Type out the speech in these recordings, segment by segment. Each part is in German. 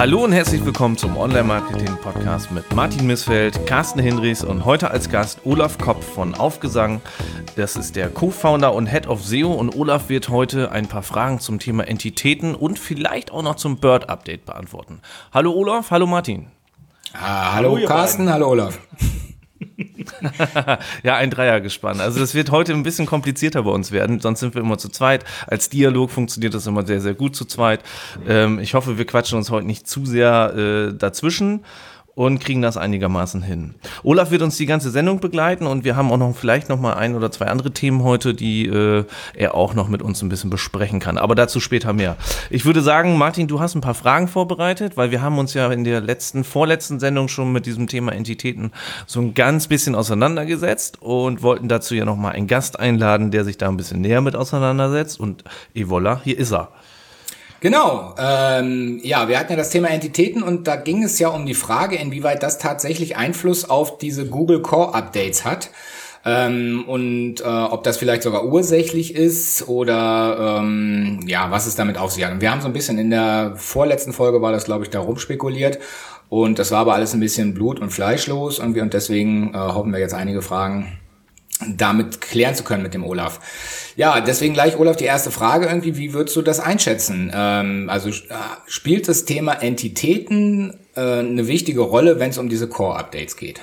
Hallo und herzlich willkommen zum Online-Marketing-Podcast mit Martin Missfeld, Carsten Hinrichs und heute als Gast Olaf Kopp von Aufgesang. Das ist der Co-Founder und Head of SEO und Olaf wird heute ein paar Fragen zum Thema Entitäten und vielleicht auch noch zum Bird-Update beantworten. Hallo Olaf, hallo Martin. Ah, hallo, hallo Carsten, beiden. hallo Olaf. ja, ein Dreier gespannt. Also das wird heute ein bisschen komplizierter bei uns werden, sonst sind wir immer zu zweit. Als Dialog funktioniert das immer sehr, sehr gut zu zweit. Ähm, ich hoffe, wir quatschen uns heute nicht zu sehr äh, dazwischen und kriegen das einigermaßen hin. Olaf wird uns die ganze Sendung begleiten und wir haben auch noch vielleicht noch mal ein oder zwei andere Themen heute, die äh, er auch noch mit uns ein bisschen besprechen kann. Aber dazu später mehr. Ich würde sagen, Martin, du hast ein paar Fragen vorbereitet, weil wir haben uns ja in der letzten, vorletzten Sendung schon mit diesem Thema Entitäten so ein ganz bisschen auseinandergesetzt und wollten dazu ja noch mal einen Gast einladen, der sich da ein bisschen näher mit auseinandersetzt. Und et voilà, hier ist er. Genau, ähm, ja, wir hatten ja das Thema Entitäten und da ging es ja um die Frage, inwieweit das tatsächlich Einfluss auf diese Google Core Updates hat. Ähm, und äh, ob das vielleicht sogar ursächlich ist oder ähm, ja, was es damit auf sich hat. Wir haben so ein bisschen in der vorletzten Folge war das, glaube ich, da rumspekuliert. Und das war aber alles ein bisschen blut- und fleischlos irgendwie und deswegen äh, hoffen wir jetzt einige Fragen damit klären zu können mit dem Olaf. Ja, deswegen gleich, Olaf, die erste Frage irgendwie, wie würdest du das einschätzen? Ähm, also äh, spielt das Thema Entitäten äh, eine wichtige Rolle, wenn es um diese Core-Updates geht?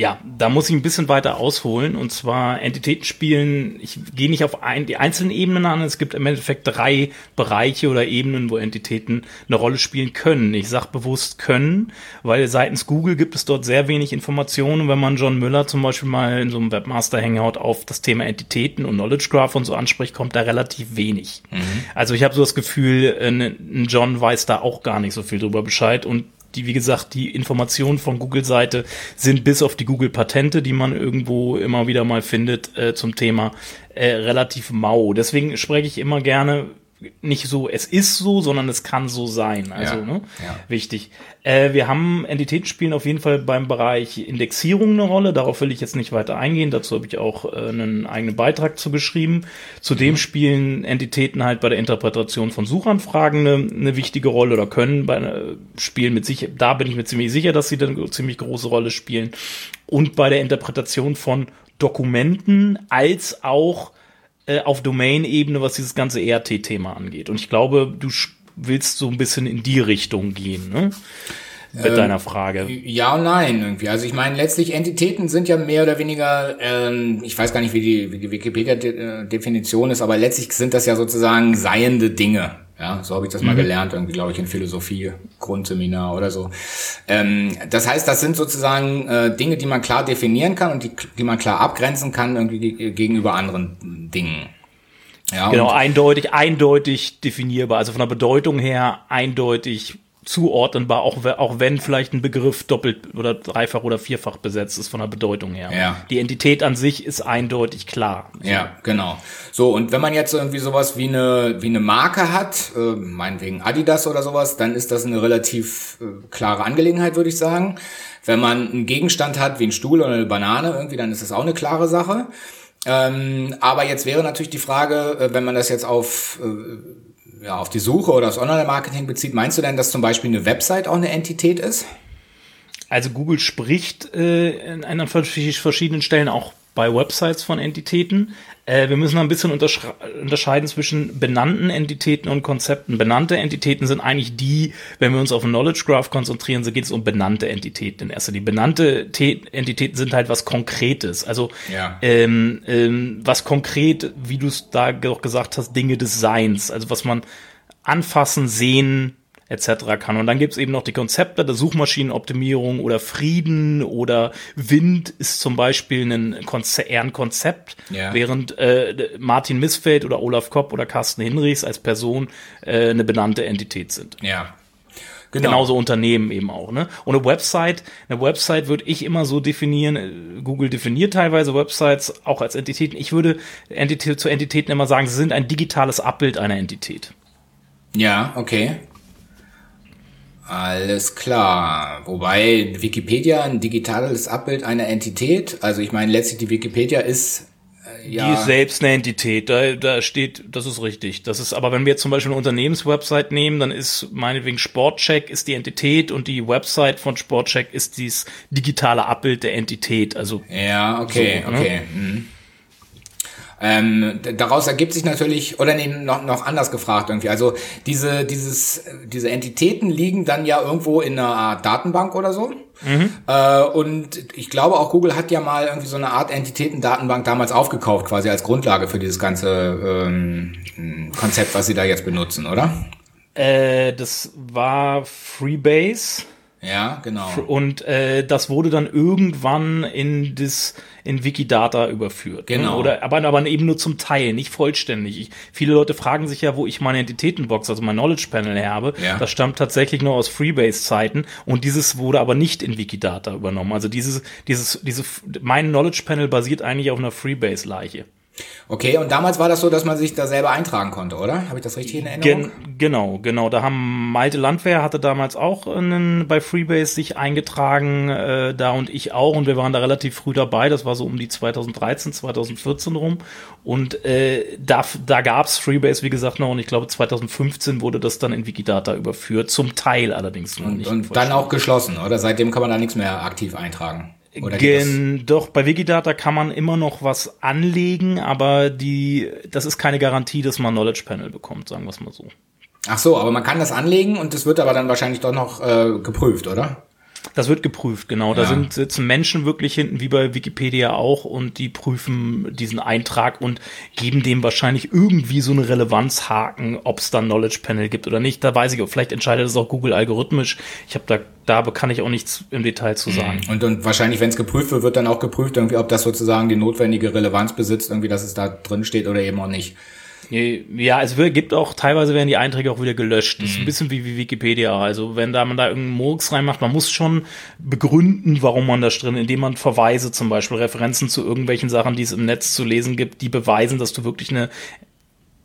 Ja, da muss ich ein bisschen weiter ausholen. Und zwar Entitäten spielen, ich gehe nicht auf ein, die einzelnen Ebenen an. Es gibt im Endeffekt drei Bereiche oder Ebenen, wo Entitäten eine Rolle spielen können. Ich sage bewusst können, weil seitens Google gibt es dort sehr wenig Informationen. Wenn man John Müller zum Beispiel mal in so einem Webmaster Hangout auf das Thema Entitäten und Knowledge Graph und so anspricht, kommt da relativ wenig. Mhm. Also ich habe so das Gefühl, ein John weiß da auch gar nicht so viel drüber Bescheid und die, wie gesagt, die Informationen von Google-Seite sind bis auf die Google-Patente, die man irgendwo immer wieder mal findet, äh, zum Thema äh, relativ mau. Deswegen spreche ich immer gerne nicht so, es ist so, sondern es kann so sein. Also, ja, ne? Ja. Wichtig. Äh, wir haben Entitäten spielen auf jeden Fall beim Bereich Indexierung eine Rolle. Darauf will ich jetzt nicht weiter eingehen. Dazu habe ich auch äh, einen eigenen Beitrag zu geschrieben. Zudem mhm. spielen Entitäten halt bei der Interpretation von Suchanfragen eine, eine wichtige Rolle oder können bei, äh, spielen mit sich. Da bin ich mir ziemlich sicher, dass sie eine ziemlich große Rolle spielen. Und bei der Interpretation von Dokumenten als auch äh, auf Domain-Ebene, was dieses ganze ERT-Thema angeht. Und ich glaube, du willst so ein bisschen in die Richtung gehen, ne? Mit ähm, deiner Frage. Ja und nein irgendwie. Also ich meine, letztlich Entitäten sind ja mehr oder weniger, ähm, ich weiß gar nicht, wie die, wie die Wikipedia-Definition ist, aber letztlich sind das ja sozusagen seiende Dinge. Ja, so habe ich das mhm. mal gelernt, irgendwie, glaube ich, in Philosophie, Grundseminar oder so. Ähm, das heißt, das sind sozusagen äh, Dinge, die man klar definieren kann und die, die man klar abgrenzen kann irgendwie gegenüber anderen Dingen. Ja, genau, eindeutig, eindeutig definierbar. Also von der Bedeutung her eindeutig zuordnenbar, auch, auch wenn vielleicht ein Begriff doppelt oder dreifach oder vierfach besetzt ist von der Bedeutung her. Ja. Die Entität an sich ist eindeutig klar. Ja, genau. So, und wenn man jetzt irgendwie sowas wie eine, wie eine Marke hat, äh, meinetwegen Adidas oder sowas, dann ist das eine relativ äh, klare Angelegenheit, würde ich sagen. Wenn man einen Gegenstand hat wie ein Stuhl oder eine Banane irgendwie, dann ist das auch eine klare Sache. Ähm, aber jetzt wäre natürlich die Frage, äh, wenn man das jetzt auf äh, ja, auf die Suche oder das Online-Marketing bezieht, meinst du denn, dass zum Beispiel eine Website auch eine Entität ist? Also Google spricht äh, an verschiedenen Stellen auch bei Websites von Entitäten. Äh, wir müssen ein bisschen unterscheiden zwischen benannten Entitäten und Konzepten. Benannte Entitäten sind eigentlich die, wenn wir uns auf ein Knowledge Graph konzentrieren, so geht es um benannte Entitäten in erster Linie. Benannte T Entitäten sind halt was Konkretes. Also ja. ähm, ähm, was konkret, wie du es da auch gesagt hast, Dinge des Seins. Also was man anfassen, sehen, etc. kann. Und dann gibt es eben noch die Konzepte der Suchmaschinenoptimierung oder Frieden oder Wind ist zum Beispiel ein Konze eher ein Konzept, ja. während äh, Martin Missfeld oder Olaf Kopp oder Carsten Hinrichs als Person äh, eine benannte Entität sind. Ja. Genau. Genauso Unternehmen eben auch, ne? Und eine Website, eine Website würde ich immer so definieren, äh, Google definiert teilweise Websites auch als Entitäten. Ich würde Entität, zu Entitäten immer sagen, sie sind ein digitales Abbild einer Entität. Ja, okay. Alles klar. Wobei Wikipedia ein digitales Abbild einer Entität, also ich meine letztlich die Wikipedia ist ja. Die selbst eine Entität, da, da steht, das ist richtig. Das ist, aber wenn wir jetzt zum Beispiel eine Unternehmenswebsite nehmen, dann ist meinetwegen Sportcheck ist die Entität und die Website von Sportcheck ist dieses digitale Abbild der Entität. Also ja, okay, so, ne? okay. Ne? Mhm. Ähm, daraus ergibt sich natürlich, oder nee, noch, noch anders gefragt irgendwie. Also diese, dieses, diese Entitäten liegen dann ja irgendwo in einer Art Datenbank oder so. Mhm. Äh, und ich glaube auch Google hat ja mal irgendwie so eine Art Entitäten-Datenbank damals aufgekauft, quasi als Grundlage für dieses ganze ähm, Konzept, was sie da jetzt benutzen, oder? Äh, das war Freebase. Ja, genau. Und äh, das wurde dann irgendwann in das in Wikidata überführt. Ne? Genau. Oder aber, aber eben nur zum Teil, nicht vollständig. Ich, viele Leute fragen sich ja, wo ich meine Entitätenbox, also mein Knowledge Panel habe. Ja. Das stammt tatsächlich nur aus Freebase-Zeiten und dieses wurde aber nicht in Wikidata übernommen. Also dieses, dieses, diese, mein Knowledge Panel basiert eigentlich auf einer Freebase-Leiche. Okay, und damals war das so, dass man sich da selber eintragen konnte, oder? Habe ich das richtig in Erinnerung? Gen genau, genau. Da haben Malte Landwehr hatte damals auch einen, bei Freebase sich eingetragen, äh, da und ich auch. Und wir waren da relativ früh dabei. Das war so um die 2013, 2014 rum. Und äh, da, da gab's Freebase, wie gesagt, noch. Und ich glaube, 2015 wurde das dann in Wikidata überführt. Zum Teil allerdings noch und, nicht. Und dann auch geschlossen, oder? Seitdem kann man da nichts mehr aktiv eintragen. Gen, doch, bei Wikidata kann man immer noch was anlegen, aber die, das ist keine Garantie, dass man Knowledge Panel bekommt, sagen wir es mal so. Ach so, aber man kann das anlegen und das wird aber dann wahrscheinlich doch noch äh, geprüft, oder? Das wird geprüft, genau. Da sind sitzen Menschen wirklich hinten, wie bei Wikipedia auch, und die prüfen diesen Eintrag und geben dem wahrscheinlich irgendwie so eine Relevanzhaken, ob es da Knowledge Panel gibt oder nicht. Da weiß ich, vielleicht entscheidet das auch Google algorithmisch. Ich habe da, da kann ich auch nichts im Detail zu sagen. Und, und wahrscheinlich, wenn es geprüft wird, wird dann auch geprüft, irgendwie, ob das sozusagen die notwendige Relevanz besitzt, irgendwie, dass es da drin steht oder eben auch nicht. Ja, es gibt auch, teilweise werden die Einträge auch wieder gelöscht. Das ist ein mhm. bisschen wie, wie Wikipedia. Also wenn da man da irgendeinen Murks reinmacht, man muss schon begründen, warum man das drin, indem man Verweise zum Beispiel, Referenzen zu irgendwelchen Sachen, die es im Netz zu lesen gibt, die beweisen, dass du wirklich eine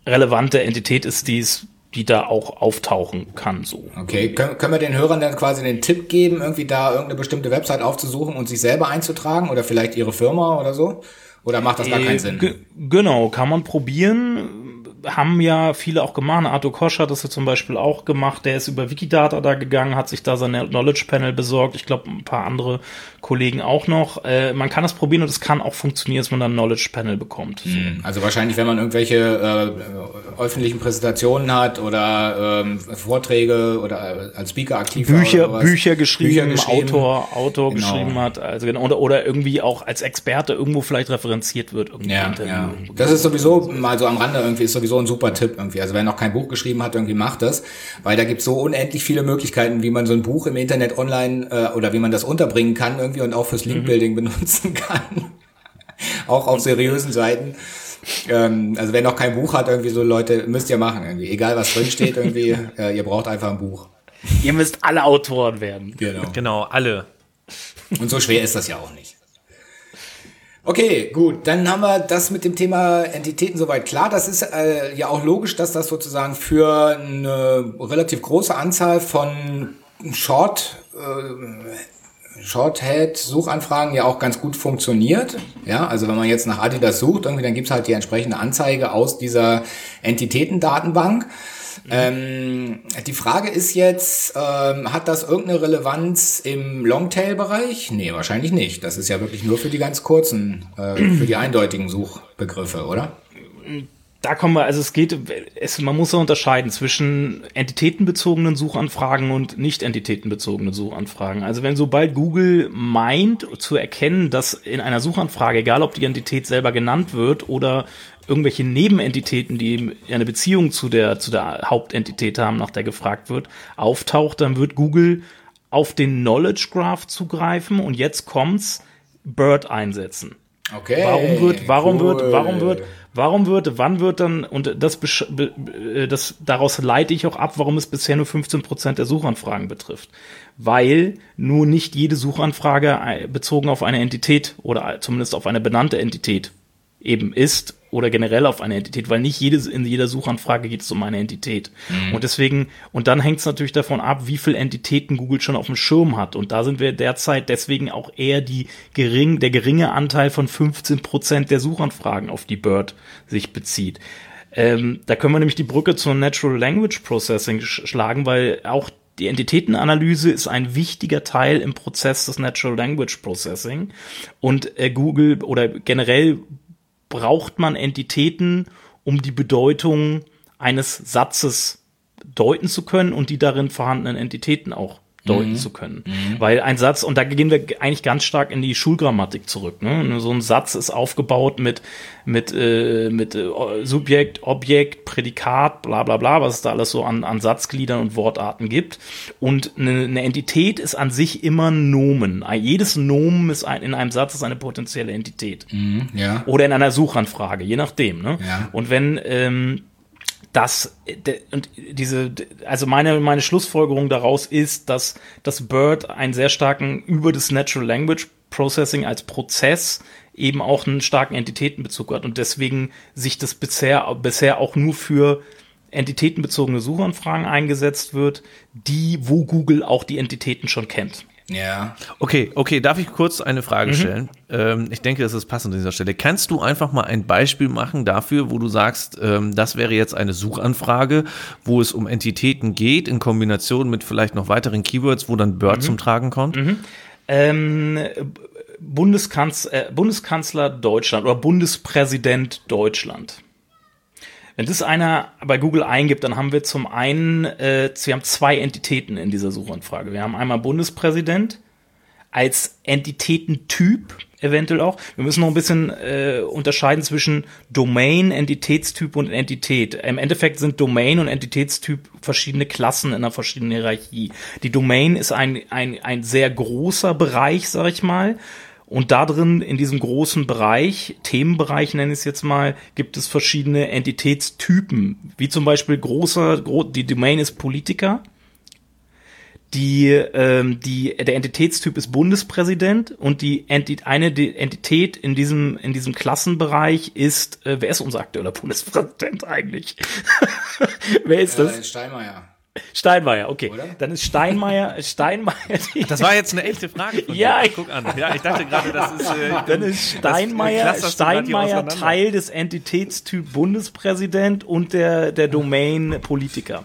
relevante Entität ist, die es die da auch auftauchen kann. So. Okay, Kön können wir den Hörern dann quasi den Tipp geben, irgendwie da irgendeine bestimmte Website aufzusuchen und sich selber einzutragen oder vielleicht ihre Firma oder so? Oder macht das gar keinen äh, Sinn? Genau, kann man probieren haben ja viele auch gemacht. Arthur Kosch hat das ja zum Beispiel auch gemacht. Der ist über Wikidata da gegangen, hat sich da sein Knowledge Panel besorgt. Ich glaube, ein paar andere Kollegen auch noch. Äh, man kann das probieren und es kann auch funktionieren, dass man dann Knowledge Panel bekommt. Hm, also wahrscheinlich, wenn man irgendwelche äh, öffentlichen Präsentationen hat oder ähm, Vorträge oder als Speaker aktiv Bücher, Bücher geschrieben, Bücher geschrieben, Autor, Autor genau. geschrieben hat, also genau, oder, oder irgendwie auch als Experte irgendwo vielleicht referenziert wird. Ja, ja. Das ist sowieso mal so am Rande irgendwie ist sowieso ein super Tipp irgendwie. Also wer noch kein Buch geschrieben hat, irgendwie macht das, weil da gibt es so unendlich viele Möglichkeiten, wie man so ein Buch im Internet online äh, oder wie man das unterbringen kann irgendwie und auch fürs Linkbuilding mhm. benutzen kann. auch auf seriösen Seiten. Ähm, also wer noch kein Buch hat, irgendwie so Leute, müsst ihr machen irgendwie. Egal was drin steht irgendwie, äh, ihr braucht einfach ein Buch. Ihr müsst alle Autoren werden. Genau. Genau, alle. Und so schwer ist das ja auch nicht. Okay, gut, dann haben wir das mit dem Thema Entitäten soweit klar. Das ist äh, ja auch logisch, dass das sozusagen für eine relativ große Anzahl von Short äh, Shorthead-Suchanfragen ja auch ganz gut funktioniert. Ja, also wenn man jetzt nach Adidas sucht, irgendwie, dann gibt's halt die entsprechende Anzeige aus dieser Entitätendatenbank. Ähm, die Frage ist jetzt, ähm, hat das irgendeine Relevanz im Longtail-Bereich? Nee, wahrscheinlich nicht. Das ist ja wirklich nur für die ganz kurzen, äh, für die eindeutigen Suchbegriffe, oder? da kommen wir, also es geht, es, man muss ja unterscheiden zwischen entitätenbezogenen Suchanfragen und nicht entitätenbezogenen Suchanfragen. Also wenn sobald Google meint zu erkennen, dass in einer Suchanfrage, egal ob die Entität selber genannt wird oder irgendwelche Nebenentitäten, die eine Beziehung zu der, zu der Hauptentität haben, nach der gefragt wird, auftaucht, dann wird Google auf den Knowledge Graph zugreifen und jetzt kommt's, Bird einsetzen. Okay. Warum wird, warum cool. wird, warum wird, warum wird, wann wird dann, und das, äh, das, daraus leite ich auch ab, warum es bisher nur 15 Prozent der Suchanfragen betrifft. Weil nur nicht jede Suchanfrage äh, bezogen auf eine Entität oder zumindest auf eine benannte Entität eben ist oder generell auf eine Entität, weil nicht jedes, in jeder Suchanfrage geht es um eine Entität. Mhm. Und deswegen, und dann hängt es natürlich davon ab, wie viele Entitäten Google schon auf dem Schirm hat. Und da sind wir derzeit deswegen auch eher die gering, der geringe Anteil von 15 Prozent der Suchanfragen, auf die Bird sich bezieht. Ähm, da können wir nämlich die Brücke zur Natural Language Processing sch schlagen, weil auch die Entitätenanalyse ist ein wichtiger Teil im Prozess des Natural Language Processing. Und äh, Google oder generell braucht man Entitäten, um die Bedeutung eines Satzes deuten zu können und die darin vorhandenen Entitäten auch deuten mhm. zu können. Mhm. Weil ein Satz, und da gehen wir eigentlich ganz stark in die Schulgrammatik zurück. Ne? So ein Satz ist aufgebaut mit, mit, äh, mit äh, Subjekt, Objekt, Prädikat, bla bla bla, was es da alles so an, an Satzgliedern und Wortarten gibt. Und eine, eine Entität ist an sich immer Nomen. Jedes Nomen ist ein, in einem Satz ist eine potenzielle Entität. Mhm, ja. Oder in einer Suchanfrage, je nachdem. Ne? Ja. Und wenn ähm, dass und diese also meine meine Schlussfolgerung daraus ist, dass das Bird einen sehr starken über das Natural Language Processing als Prozess eben auch einen starken Entitätenbezug hat und deswegen sich das bisher bisher auch nur für entitätenbezogene Suchanfragen eingesetzt wird, die wo Google auch die Entitäten schon kennt. Ja. Okay, okay, darf ich kurz eine Frage mhm. stellen? Ähm, ich denke, das ist passend an dieser Stelle. Kannst du einfach mal ein Beispiel machen dafür, wo du sagst, ähm, das wäre jetzt eine Suchanfrage, wo es um Entitäten geht, in Kombination mit vielleicht noch weiteren Keywords, wo dann Bird mhm. zum Tragen kommt? Mhm. Ähm, Bundeskanz äh, Bundeskanzler Deutschland oder Bundespräsident Deutschland. Wenn das einer bei Google eingibt, dann haben wir zum einen, äh, wir haben zwei Entitäten in dieser Suchanfrage. Wir haben einmal Bundespräsident als Entitätentyp eventuell auch. Wir müssen noch ein bisschen äh, unterscheiden zwischen Domain, Entitätstyp und Entität. Im Endeffekt sind Domain und Entitätstyp verschiedene Klassen in einer verschiedenen Hierarchie. Die Domain ist ein, ein, ein sehr großer Bereich, sag ich mal. Und da drin, in diesem großen Bereich, Themenbereich nenne ich es jetzt mal, gibt es verschiedene Entitätstypen, wie zum Beispiel großer, gro die Domain ist Politiker, die, ähm, die, der Entitätstyp ist Bundespräsident und die Enti eine Entität in diesem, in diesem Klassenbereich ist, äh, wer ist unser aktueller Bundespräsident eigentlich? wer ist das? Äh, Steinmeier. Steinmeier, okay. Oder? Dann ist Steinmeier, Steinmeier. Das war jetzt eine echte Frage von ja, dir. Guck an. Ja, ich dachte gerade, das ist. Äh, dann ist Steinmeier, das, Steinmeier Teil des Entitätstyp Bundespräsident und der der Domain Politiker.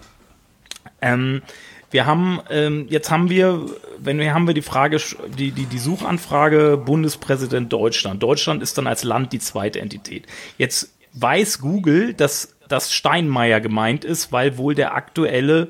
Ähm, wir haben ähm, jetzt haben wir, wenn wir haben wir die Frage, die die die Suchanfrage Bundespräsident Deutschland. Deutschland ist dann als Land die zweite Entität. Jetzt weiß Google, dass dass Steinmeier gemeint ist, weil wohl der aktuelle,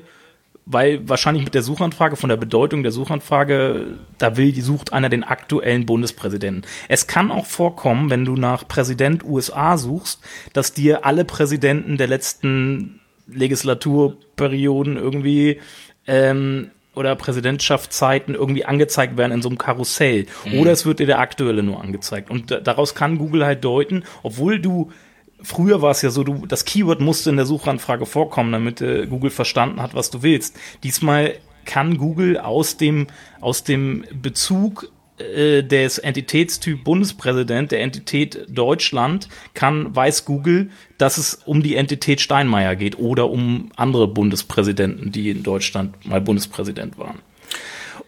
weil wahrscheinlich mit der Suchanfrage, von der Bedeutung der Suchanfrage, da will, die sucht einer den aktuellen Bundespräsidenten. Es kann auch vorkommen, wenn du nach Präsident USA suchst, dass dir alle Präsidenten der letzten Legislaturperioden irgendwie ähm, oder Präsidentschaftszeiten irgendwie angezeigt werden in so einem Karussell. Mhm. Oder es wird dir der aktuelle nur angezeigt. Und daraus kann Google halt deuten, obwohl du Früher war es ja so, du, das Keyword musste in der Suchanfrage vorkommen, damit äh, Google verstanden hat, was du willst. Diesmal kann Google aus dem, aus dem Bezug äh, des Entitätstyp Bundespräsident, der Entität Deutschland, kann, weiß Google, dass es um die Entität Steinmeier geht oder um andere Bundespräsidenten, die in Deutschland mal Bundespräsident waren.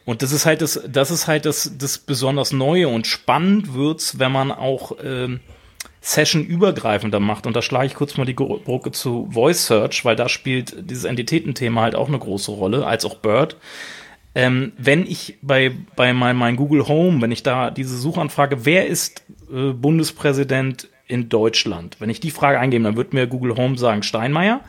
Und das ist halt das, das ist halt das, das besonders Neue und spannend wird's, wenn man auch ähm, Session-übergreifender macht. Und da schlage ich kurz mal die Brücke zu Voice Search, weil da spielt dieses Entitätenthema halt auch eine große Rolle, als auch Bird. Ähm, wenn ich bei, bei mein, mein Google Home, wenn ich da diese Suchanfrage, wer ist äh, Bundespräsident in Deutschland? Wenn ich die Frage eingebe, dann wird mir Google Home sagen Steinmeier.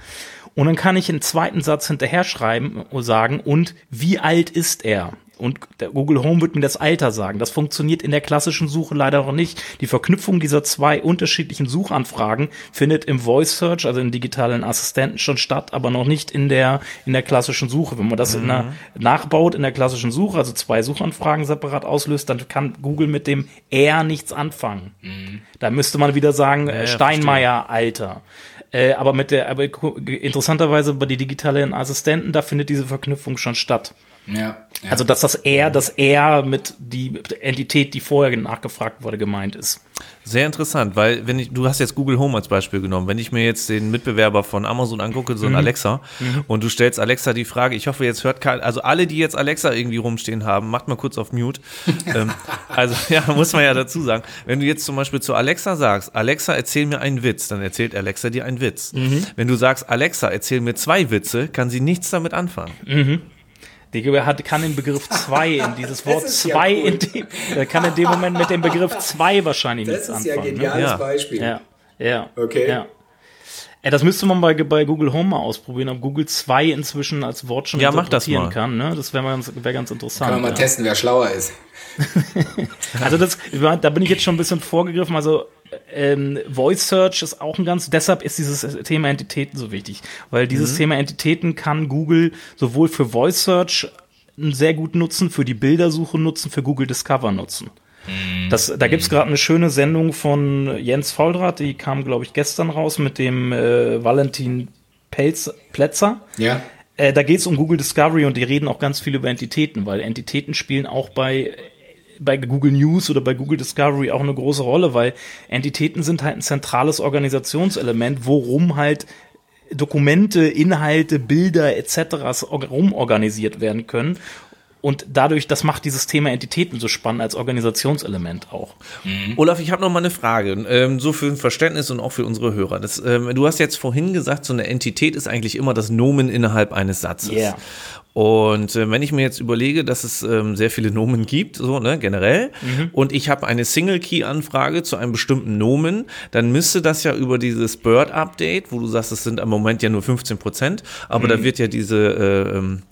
Und dann kann ich einen zweiten Satz hinterher schreiben und sagen, und wie alt ist er? Und der Google Home wird mir das Alter sagen. Das funktioniert in der klassischen Suche leider noch nicht. Die Verknüpfung dieser zwei unterschiedlichen Suchanfragen findet im Voice Search, also im digitalen Assistenten schon statt, aber noch nicht in der, in der klassischen Suche. Wenn man das mhm. in der, mhm. nachbaut in der klassischen Suche, also zwei Suchanfragen separat auslöst, dann kann Google mit dem R nichts anfangen. Mhm. Da müsste man wieder sagen, ja, Steinmeier Alter. Äh, aber mit der, aber interessanterweise bei den digitalen Assistenten, da findet diese Verknüpfung schon statt. Ja, Also dass das er, das er mit die Entität, die vorher nachgefragt wurde, gemeint ist. Sehr interessant, weil wenn ich, du hast jetzt Google Home als Beispiel genommen, wenn ich mir jetzt den Mitbewerber von Amazon angucke, so ein mhm. Alexa, mhm. und du stellst Alexa die Frage, ich hoffe, jetzt hört kein, also alle, die jetzt Alexa irgendwie rumstehen haben, macht mal kurz auf Mute. ähm, also ja, muss man ja dazu sagen, wenn du jetzt zum Beispiel zu Alexa sagst, Alexa, erzähl mir einen Witz, dann erzählt Alexa dir einen Witz. Mhm. Wenn du sagst, Alexa, erzähl mir zwei Witze, kann sie nichts damit anfangen. Der hat, kann den Begriff zwei in dieses Wort zwei ja cool. in dem, er kann in dem Moment mit dem Begriff zwei wahrscheinlich nichts anfangen. Das ist ja ein geniales ne? Beispiel. Ja, ja, okay. Ja. Ja, das müsste man bei, bei Google Home mal ausprobieren, ob Google 2 inzwischen als Wort schon ja, interpretieren kann. Ne? Das wäre ganz, wär ganz interessant. Kann man mal ja. testen, wer schlauer ist. also das, da bin ich jetzt schon ein bisschen vorgegriffen. Also ähm, Voice Search ist auch ein ganz, deshalb ist dieses Thema Entitäten so wichtig, weil dieses mhm. Thema Entitäten kann Google sowohl für Voice Search sehr gut nutzen, für die Bildersuche nutzen, für Google Discover nutzen. Mhm. Das, da gibt's gerade eine schöne Sendung von Jens Fauldraht, die kam, glaube ich, gestern raus mit dem äh, Valentin Pelz, Plätzer. Ja. Äh, da geht's um Google Discovery und die reden auch ganz viel über Entitäten, weil Entitäten spielen auch bei bei Google News oder bei Google Discovery auch eine große Rolle, weil Entitäten sind halt ein zentrales Organisationselement, worum halt Dokumente, Inhalte, Bilder etc. rumorganisiert werden können. Und dadurch, das macht dieses Thema Entitäten so spannend als Organisationselement auch. Mhm. Olaf, ich habe noch mal eine Frage, ähm, so für ein Verständnis und auch für unsere Hörer. Das, ähm, du hast jetzt vorhin gesagt, so eine Entität ist eigentlich immer das Nomen innerhalb eines Satzes. Yeah. Und äh, wenn ich mir jetzt überlege, dass es ähm, sehr viele Nomen gibt, so ne, generell, mhm. und ich habe eine Single-Key-Anfrage zu einem bestimmten Nomen, dann müsste das ja über dieses Bird-Update, wo du sagst, es sind am Moment ja nur 15 Prozent, aber mhm. da wird ja diese äh, ähm,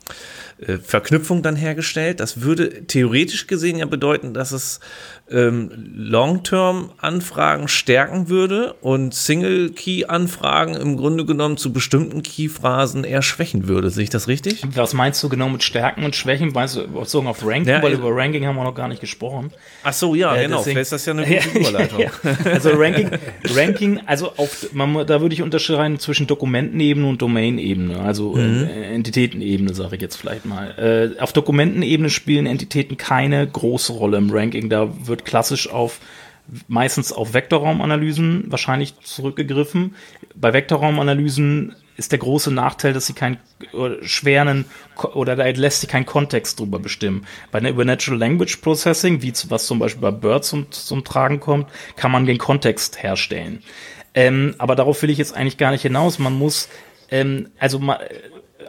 äh, Verknüpfung dann hergestellt. Das würde theoretisch gesehen ja bedeuten, dass es ähm, Long-Term-Anfragen stärken würde und Single-Key-Anfragen im Grunde genommen zu bestimmten Key-Phrasen eher schwächen würde. Sehe ich das richtig? Was meinst du genau mit Stärken und Schwächen? Meinst du bezogen auf Ranking? Ja, Weil über Ranking haben wir noch gar nicht gesprochen. Ach so, ja, äh, genau. Deswegen, Vielleicht ist das ja eine gute Überleitung. ja, also Ranking, Ranking, also auf, man, da würde ich unterscheiden zwischen Dokumentenebene und Domain-Ebene, also mhm. äh, Entitätenebene, sage ich jetzt vielleicht mal. Äh, auf Dokumentenebene spielen Entitäten keine große Rolle im Ranking. Da wird klassisch auf meistens auf Vektorraumanalysen wahrscheinlich zurückgegriffen. Bei Vektorraumanalysen ist der große Nachteil, dass sie keinen schweren oder da lässt sich kein Kontext drüber bestimmen. Bei einer über Natural Language Processing, wie was zum Beispiel bei Bird zum, zum Tragen kommt, kann man den Kontext herstellen. Ähm, aber darauf will ich jetzt eigentlich gar nicht hinaus. Man muss ähm, also mal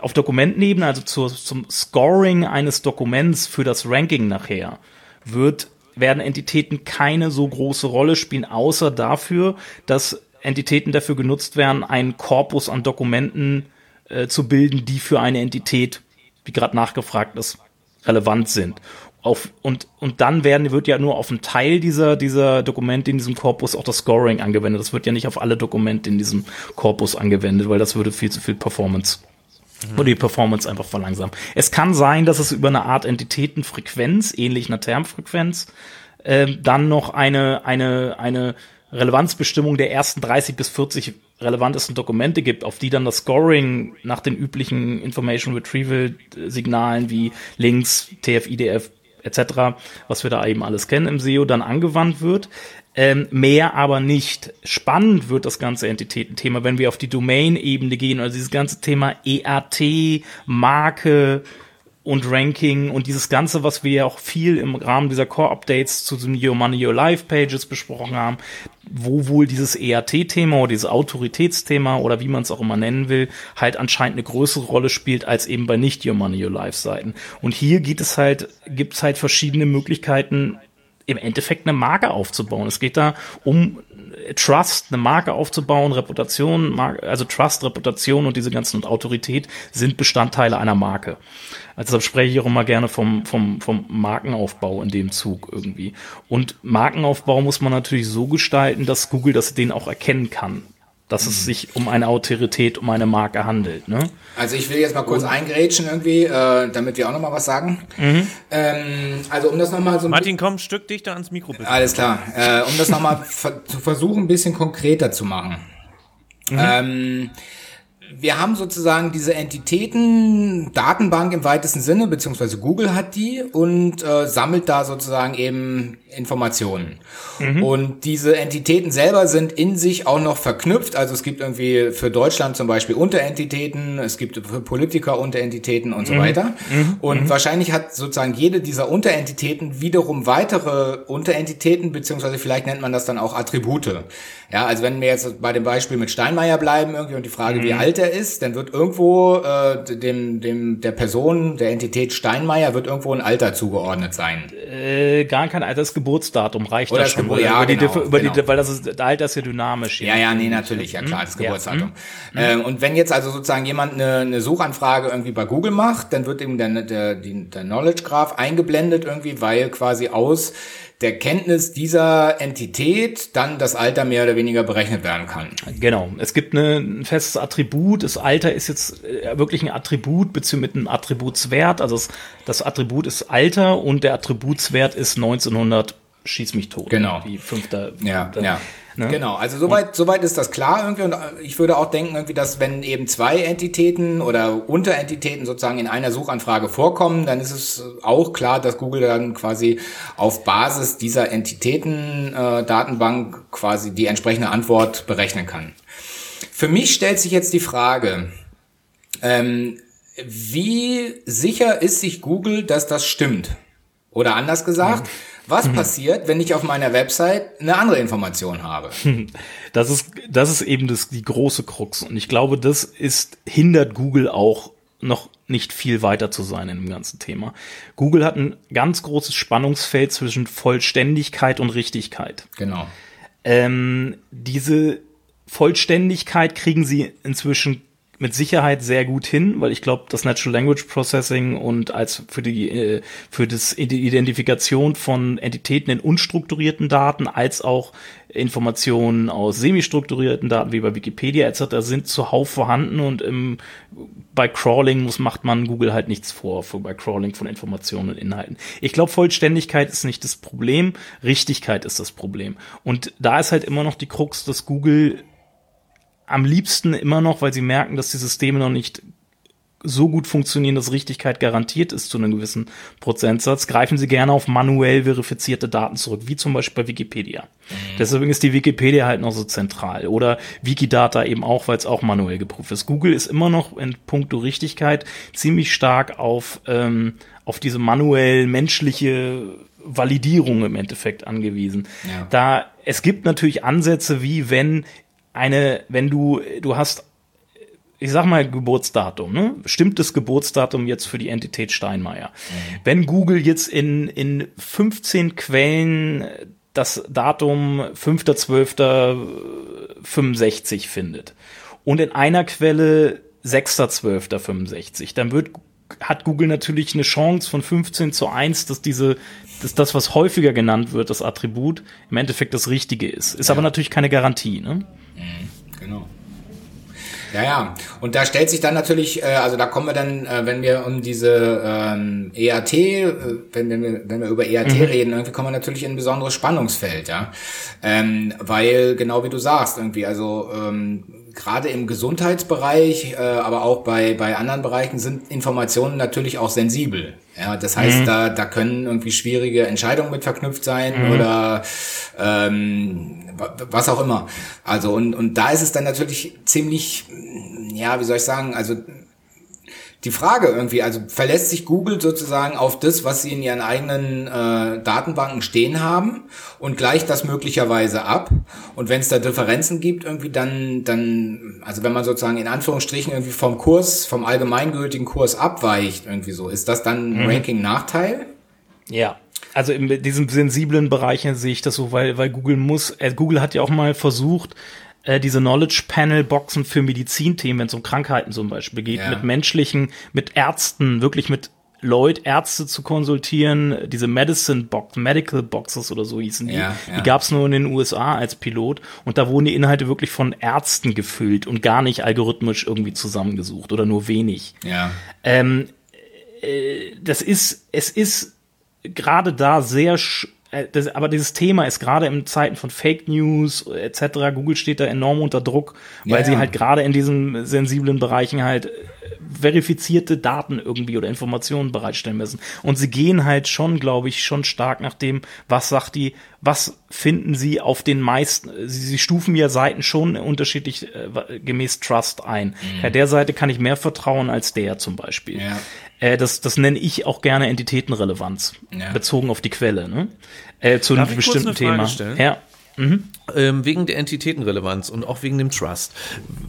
auf Dokumentenebene, also zur, zum Scoring eines Dokuments für das Ranking nachher, wird werden Entitäten keine so große Rolle spielen, außer dafür, dass Entitäten dafür genutzt werden, einen Korpus an Dokumenten äh, zu bilden, die für eine Entität, wie gerade nachgefragt ist, relevant sind. Auf, und, und dann werden, wird ja nur auf einen Teil dieser, dieser Dokumente in diesem Korpus auch das Scoring angewendet. Das wird ja nicht auf alle Dokumente in diesem Korpus angewendet, weil das würde viel zu viel Performance. Oder die Performance einfach verlangsamen. Es kann sein, dass es über eine Art Entitätenfrequenz, ähnlich einer Termfrequenz, äh, dann noch eine, eine, eine Relevanzbestimmung der ersten 30 bis 40 relevantesten Dokumente gibt, auf die dann das Scoring nach den üblichen Information Retrieval Signalen wie Links, TF-IDF etc., was wir da eben alles kennen im SEO, dann angewandt wird. Ähm, mehr aber nicht. Spannend wird das ganze Entitätenthema, wenn wir auf die Domain-Ebene gehen, also dieses ganze Thema EAT, Marke und Ranking und dieses Ganze, was wir ja auch viel im Rahmen dieser Core-Updates zu den Your Money, Your Life Pages besprochen haben, wo wohl dieses EAT-Thema oder dieses Autoritätsthema oder wie man es auch immer nennen will, halt anscheinend eine größere Rolle spielt als eben bei nicht Your Money, Your Life Seiten. Und hier geht es halt, gibt es halt verschiedene Möglichkeiten, im Endeffekt eine Marke aufzubauen. Es geht da um Trust, eine Marke aufzubauen, Reputation, also Trust, Reputation und diese ganzen und Autorität sind Bestandteile einer Marke. Also deshalb spreche ich auch immer gerne vom, vom, vom Markenaufbau in dem Zug irgendwie. Und Markenaufbau muss man natürlich so gestalten, dass Google das den auch erkennen kann dass es sich um eine Autorität, um eine Marke handelt. Ne? Also ich will jetzt mal kurz Und, eingrätschen irgendwie, äh, damit wir auch noch mal was sagen. Mhm. Ähm, also um das noch mal so Martin, komm, Stück dichter ans Mikro bitte. Alles klar. Äh, um das noch mal zu versuchen, ein bisschen konkreter zu machen. Mhm. Ähm, wir haben sozusagen diese Entitäten, Datenbank im weitesten Sinne, beziehungsweise Google hat die und äh, sammelt da sozusagen eben Informationen. Mhm. Und diese Entitäten selber sind in sich auch noch verknüpft. Also es gibt irgendwie für Deutschland zum Beispiel Unterentitäten, es gibt für Politiker Unterentitäten und so mhm. weiter. Mhm. Und mhm. wahrscheinlich hat sozusagen jede dieser Unterentitäten wiederum weitere Unterentitäten, beziehungsweise vielleicht nennt man das dann auch Attribute. Ja, also wenn wir jetzt bei dem Beispiel mit Steinmeier bleiben irgendwie und die Frage, wie mhm. Alt er ist, dann wird irgendwo äh, dem, dem der Person, der Entität Steinmeier wird irgendwo ein Alter zugeordnet sein. Äh, gar kein Alter, das Geburtsdatum reicht Oder das schon. Gebur ja, über genau, die, über genau. die, weil das ist, Alter ist ja dynamisch. Ja, ja, nee, natürlich, ja klar, das Geburtsdatum. Ja. Mhm. Ähm, und wenn jetzt also sozusagen jemand eine, eine Suchanfrage irgendwie bei Google macht, dann wird eben der, der, der Knowledge Graph eingeblendet irgendwie, weil quasi aus der Kenntnis dieser Entität dann das Alter mehr oder weniger berechnet werden kann. Genau. Es gibt eine, ein festes Attribut. Das Alter ist jetzt äh, wirklich ein Attribut beziehungsweise mit einem Attributswert. Also das, das Attribut ist Alter und der Attributswert ist 1900 schieß mich tot. Genau. Wie fünfter. Ja, ja. Ne? Genau, also soweit, soweit ist das klar irgendwie und ich würde auch denken irgendwie, dass wenn eben zwei Entitäten oder Unterentitäten sozusagen in einer Suchanfrage vorkommen, dann ist es auch klar, dass Google dann quasi auf Basis dieser Entitäten äh, quasi die entsprechende Antwort berechnen kann. Für mich stellt sich jetzt die Frage, ähm, wie sicher ist sich Google, dass das stimmt? Oder anders gesagt, mhm was mhm. passiert, wenn ich auf meiner Website eine andere Information habe? Das ist, das ist eben das, die große Krux. Und ich glaube, das ist, hindert Google auch noch nicht viel weiter zu sein in dem ganzen Thema. Google hat ein ganz großes Spannungsfeld zwischen Vollständigkeit und Richtigkeit. Genau. Ähm, diese Vollständigkeit kriegen sie inzwischen mit Sicherheit sehr gut hin, weil ich glaube, das Natural Language Processing und als für die äh, für das Identifikation von Entitäten in unstrukturierten Daten als auch Informationen aus semi-strukturierten Daten wie bei Wikipedia etc. sind zuhauf vorhanden und im, bei Crawling muss macht man Google halt nichts vor für bei Crawling von Informationen und Inhalten. Ich glaube, Vollständigkeit ist nicht das Problem, Richtigkeit ist das Problem. Und da ist halt immer noch die Krux, dass Google am liebsten immer noch, weil sie merken, dass die Systeme noch nicht so gut funktionieren, dass Richtigkeit garantiert ist zu einem gewissen Prozentsatz, greifen sie gerne auf manuell verifizierte Daten zurück, wie zum Beispiel bei Wikipedia. Mhm. Deswegen ist die Wikipedia halt noch so zentral. Oder Wikidata eben auch, weil es auch manuell geprüft ist. Google ist immer noch in puncto Richtigkeit ziemlich stark auf, ähm, auf diese manuell menschliche Validierung im Endeffekt angewiesen. Ja. Da es gibt natürlich Ansätze, wie wenn eine, wenn du, du hast, ich sag mal Geburtsdatum, ne? Stimmt das Geburtsdatum jetzt für die Entität Steinmeier? Mhm. Wenn Google jetzt in, in 15 Quellen das Datum 5.12.65 findet und in einer Quelle 6.12.65, dann wird hat Google natürlich eine Chance von 15 zu 1, dass diese, dass das, was häufiger genannt wird, das Attribut, im Endeffekt das Richtige ist. Ist ja. aber natürlich keine Garantie, ne? Ja, ja. Und da stellt sich dann natürlich, äh, also da kommen wir dann, äh, wenn wir um diese ähm, EAT, äh, wenn, wenn, wir, wenn wir über EAT mhm. reden, irgendwie kommen wir natürlich in ein besonderes Spannungsfeld, ja. Ähm, weil, genau wie du sagst, irgendwie, also ähm, gerade im Gesundheitsbereich, äh, aber auch bei, bei anderen Bereichen sind Informationen natürlich auch sensibel. Ja, das heißt, mhm. da, da können irgendwie schwierige Entscheidungen mit verknüpft sein mhm. oder ähm, was auch immer. Also und, und da ist es dann natürlich ziemlich, ja, wie soll ich sagen, also die Frage irgendwie, also verlässt sich Google sozusagen auf das, was sie in ihren eigenen äh, Datenbanken stehen haben und gleicht das möglicherweise ab. Und wenn es da Differenzen gibt, irgendwie dann, dann, also wenn man sozusagen in Anführungsstrichen irgendwie vom Kurs, vom allgemeingültigen Kurs abweicht, irgendwie so, ist das dann ein mhm. Ranking-Nachteil? Ja. Also in diesem sensiblen Bereich sehe ich das so, weil, weil Google muss, äh, Google hat ja auch mal versucht, äh, diese Knowledge Panel Boxen für Medizinthemen, wenn es um Krankheiten zum Beispiel geht, ja. mit menschlichen, mit Ärzten, wirklich mit Leute, Ärzte zu konsultieren, diese Medicine Box, Medical Boxes oder so hießen die. Ja, ja. Die gab es nur in den USA als Pilot und da wurden die Inhalte wirklich von Ärzten gefüllt und gar nicht algorithmisch irgendwie zusammengesucht oder nur wenig. Ja. Ähm, äh, das ist, es ist gerade da sehr das, aber dieses Thema ist gerade in Zeiten von Fake News etc. Google steht da enorm unter Druck, weil ja, sie halt gerade in diesen sensiblen Bereichen halt verifizierte Daten irgendwie oder Informationen bereitstellen müssen. Und sie gehen halt schon, glaube ich, schon stark nach dem, was sagt die, was finden sie auf den meisten, sie, sie stufen ja Seiten schon unterschiedlich äh, gemäß Trust ein. Mhm. Ja, der Seite kann ich mehr vertrauen als der zum Beispiel. Ja. Äh, das, das nenne ich auch gerne Entitätenrelevanz, ja. bezogen auf die Quelle, ne? Äh, zu Darf einem bestimmten Thema. Stellen? Ja. Mhm. Ähm, wegen der Entitätenrelevanz und auch wegen dem Trust.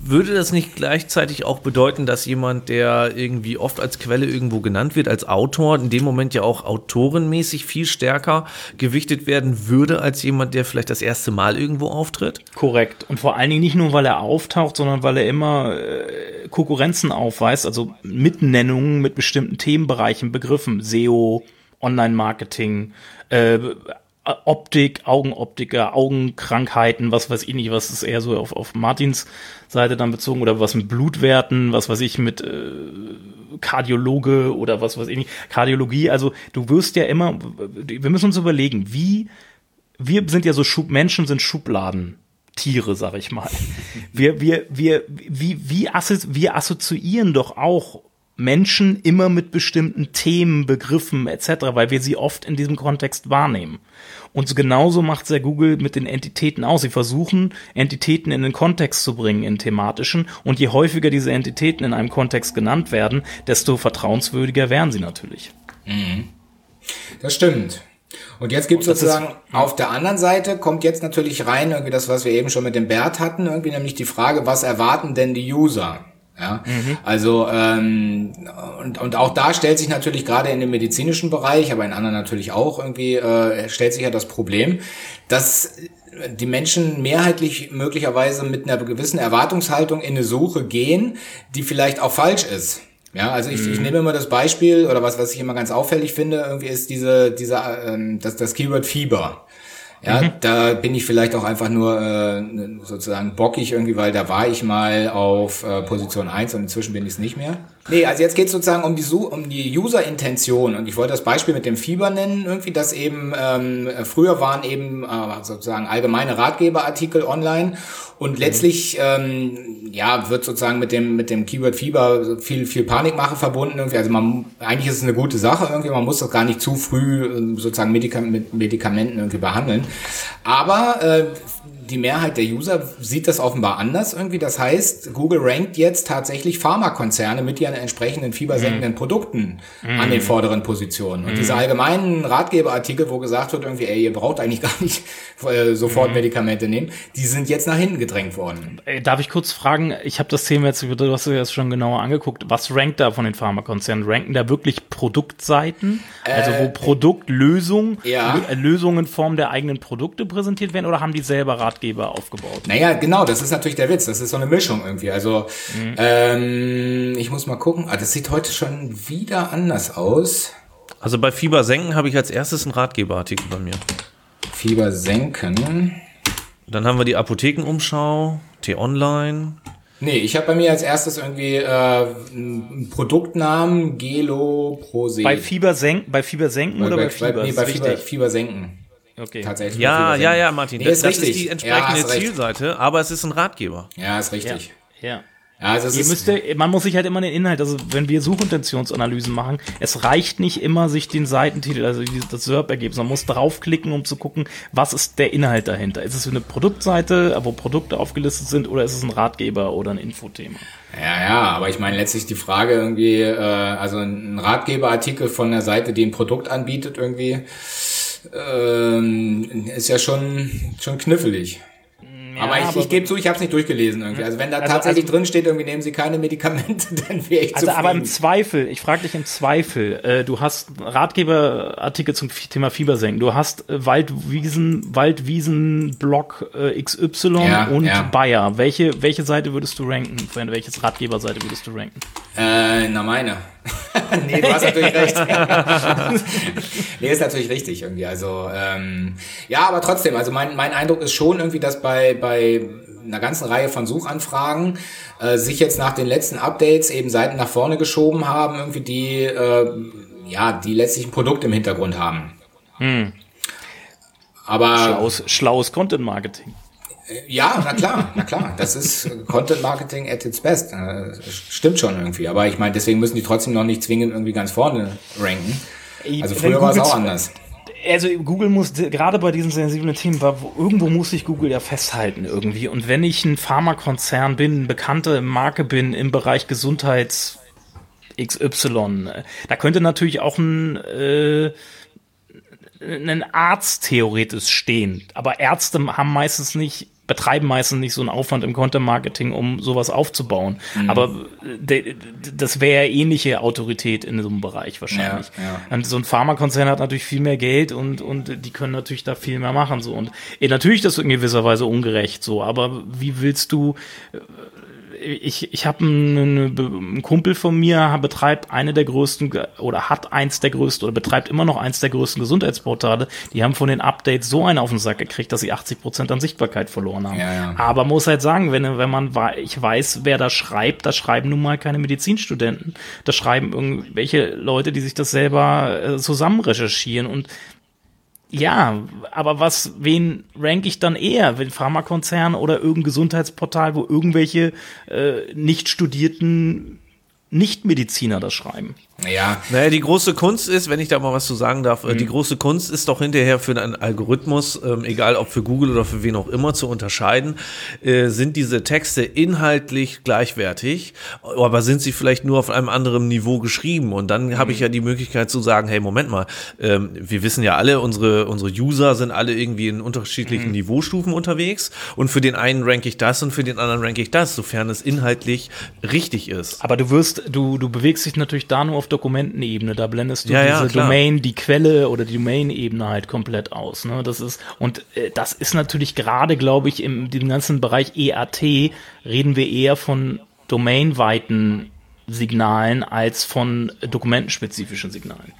Würde das nicht gleichzeitig auch bedeuten, dass jemand, der irgendwie oft als Quelle irgendwo genannt wird, als Autor, in dem Moment ja auch autorenmäßig viel stärker gewichtet werden würde, als jemand, der vielleicht das erste Mal irgendwo auftritt? Korrekt. Und vor allen Dingen nicht nur, weil er auftaucht, sondern weil er immer äh, Konkurrenzen aufweist, also Mitnennungen mit bestimmten Themenbereichen, Begriffen, SEO, Online-Marketing, äh, Optik, Augenoptiker, Augenkrankheiten, was weiß ich nicht, was ist eher so auf, auf Martins Seite dann bezogen oder was mit Blutwerten, was weiß ich mit äh, Kardiologe oder was weiß ich nicht, Kardiologie. Also du wirst ja immer, wir müssen uns überlegen, wie, wir sind ja so Schub, Menschen sind Schubladen. Tiere, sag ich mal. Wir, wir, wir, wie, wie wir assoziieren doch auch Menschen immer mit bestimmten Themen, Begriffen etc., weil wir sie oft in diesem Kontext wahrnehmen. Und genauso macht sehr Google mit den Entitäten aus. Sie versuchen, Entitäten in den Kontext zu bringen, in thematischen. Und je häufiger diese Entitäten in einem Kontext genannt werden, desto vertrauenswürdiger werden sie natürlich. Mhm. Das stimmt. Und jetzt gibt es sozusagen ist, auf der anderen Seite kommt jetzt natürlich rein irgendwie das, was wir eben schon mit dem Bert hatten, irgendwie nämlich die Frage, was erwarten denn die User? Ja, mhm. also ähm, und, und auch da stellt sich natürlich gerade in dem medizinischen Bereich, aber in anderen natürlich auch irgendwie äh, stellt sich ja das Problem, dass die Menschen mehrheitlich möglicherweise mit einer gewissen Erwartungshaltung in eine Suche gehen, die vielleicht auch falsch ist. Ja, also ich, mhm. ich nehme immer das Beispiel oder was was ich immer ganz auffällig finde, irgendwie ist diese diese ähm, das das Keyword Fieber. Ja, mhm. da bin ich vielleicht auch einfach nur äh, sozusagen bockig irgendwie, weil da war ich mal auf äh, Position 1 und inzwischen bin ich es nicht mehr. Nee, also jetzt geht es sozusagen um die, um die User-Intention und ich wollte das Beispiel mit dem Fieber nennen, irgendwie, dass eben ähm, früher waren eben äh, sozusagen allgemeine Ratgeberartikel online und mhm. letztlich ähm, ja wird sozusagen mit dem mit dem Keyword Fieber viel viel Panikmache verbunden irgendwie. Also man eigentlich ist es eine gute Sache irgendwie. Man muss das gar nicht zu früh ähm, sozusagen Medika mit Medikamenten irgendwie behandeln. Aber äh, die Mehrheit der User sieht das offenbar anders irgendwie. Das heißt, Google rankt jetzt tatsächlich Pharmakonzerne mit ihren entsprechenden fiebersenkenden mm. Produkten mm. an den vorderen Positionen. Und mm. diese allgemeinen Ratgeberartikel, wo gesagt wird irgendwie, ey, ihr braucht eigentlich gar nicht äh, sofort mhm. Medikamente nehmen, die sind jetzt nach hinten gedrängt worden. Darf ich kurz fragen, ich habe das Thema jetzt, du hast es jetzt schon genauer angeguckt, was rankt da von den Pharmakonzernen? Ranken da wirklich Produktseiten? Also wo äh, Produktlösungen, ja. Lösungen in Form der eigenen Produkte präsentiert werden oder haben die selber Ratgeber Ratgeber aufgebaut. Naja, genau, das ist natürlich der Witz. Das ist so eine Mischung irgendwie. Also, mhm. ähm, ich muss mal gucken. Ah, das sieht heute schon wieder anders aus. Also bei Fieber senken habe ich als erstes einen Ratgeberartikel bei mir. Fieber senken. Dann haben wir die Apothekenumschau, T-Online. Nee, ich habe bei mir als erstes irgendwie äh, einen Produktnamen Gelo Prose. Bei Fieber senken, bei Fieber senken oder bei, bei Fieber? Nee, bei Fieber, Fieber senken. Okay. Tatsächlich. Ja, ja, ja, Martin. Nee, das, ist, das ist die entsprechende ja, Zielseite, aber es ist ein Ratgeber. Ja, ist richtig. Ja. ja. Ja, also es Ihr müsste, man muss sich halt immer den Inhalt, also wenn wir Suchintentionsanalysen machen, es reicht nicht immer, sich den Seitentitel, also das SERP-Ergebnis, man muss draufklicken, um zu gucken, was ist der Inhalt dahinter. Ist es eine Produktseite, wo Produkte aufgelistet sind, oder ist es ein Ratgeber oder ein Infothema? Ja, ja, aber ich meine letztlich die Frage irgendwie, äh, also ein Ratgeberartikel von der Seite, die ein Produkt anbietet irgendwie, ähm, ist ja schon, schon knifflig. Ja, aber ich, ich gebe zu, ich habe es nicht durchgelesen irgendwie. Also wenn da also, tatsächlich also, drin steht, irgendwie nehmen Sie keine Medikamente, dann wäre ich Also zufrieden. aber im Zweifel, ich frage dich im Zweifel, äh, du hast Ratgeberartikel zum Thema Fiebersenken, du hast äh, Waldwiesen, Waldwiesen-Blog äh, XY ja, und ja. Bayer. Welche, welche Seite würdest du ranken? Welches Ratgeberseite würdest du ranken? Äh, na meine. nee, du hast natürlich recht. nee, ist natürlich richtig irgendwie. Also ähm, ja, aber trotzdem, also mein, mein Eindruck ist schon irgendwie, dass bei, bei einer ganzen Reihe von Suchanfragen äh, sich jetzt nach den letzten Updates eben Seiten nach vorne geschoben haben, irgendwie die äh, ja, die letztlich ein Produkt im Hintergrund haben. Hm. Aber schlaues, schlaues Content Marketing. Ja, na klar, na klar. Das ist Content Marketing at its best. Das stimmt schon irgendwie. Aber ich meine, deswegen müssen die trotzdem noch nicht zwingend irgendwie ganz vorne ranken. Also früher war es auch anders. Also Google muss gerade bei diesen sensiblen Themen, irgendwo muss sich Google ja festhalten irgendwie. Und wenn ich ein Pharmakonzern bin, eine bekannte Marke bin im Bereich Gesundheits XY, da könnte natürlich auch ein äh, ein Arzt theoretisch stehen. Aber Ärzte haben meistens nicht betreiben meistens nicht so einen Aufwand im Content-Marketing, um sowas aufzubauen. Mhm. Aber de, das wäre ähnliche Autorität in so einem Bereich wahrscheinlich. Ja, ja. Und so ein Pharmakonzern hat natürlich viel mehr Geld und, und die können natürlich da viel mehr machen. So. Und eh, natürlich ist das in gewisser Weise ungerecht so, aber wie willst du ich, ich habe einen, einen, Kumpel von mir, betreibt eine der größten oder hat eins der größten oder betreibt immer noch eins der größten Gesundheitsportale. Die haben von den Updates so einen auf den Sack gekriegt, dass sie 80 Prozent an Sichtbarkeit verloren haben. Ja, ja. Aber muss halt sagen, wenn, wenn man, ich weiß, wer da schreibt, da schreiben nun mal keine Medizinstudenten. Da schreiben irgendwelche Leute, die sich das selber äh, zusammen recherchieren und ja, aber was, wen rank ich dann eher? Den Pharmakonzern oder irgendein Gesundheitsportal, wo irgendwelche äh, nicht studierten Nichtmediziner das schreiben? Ja. Naja, die große Kunst ist, wenn ich da mal was zu sagen darf, äh, mhm. die große Kunst ist doch hinterher für einen Algorithmus, ähm, egal ob für Google oder für wen auch immer, zu unterscheiden, äh, sind diese Texte inhaltlich gleichwertig, aber sind sie vielleicht nur auf einem anderen Niveau geschrieben? Und dann mhm. habe ich ja die Möglichkeit zu sagen, hey, Moment mal, ähm, wir wissen ja alle, unsere, unsere User sind alle irgendwie in unterschiedlichen mhm. Niveaustufen unterwegs und für den einen rank ich das und für den anderen rank ich das, sofern es inhaltlich richtig ist. Aber du wirst, du, du bewegst dich natürlich da nur auf auf Dokumentenebene. Da blendest du ja, diese ja, Domain, die Quelle oder die Domain-Ebene halt komplett aus. Ne? Das ist, und äh, das ist natürlich gerade, glaube ich, im dem ganzen Bereich EAT reden wir eher von domainweiten Signalen als von dokumentenspezifischen Signalen.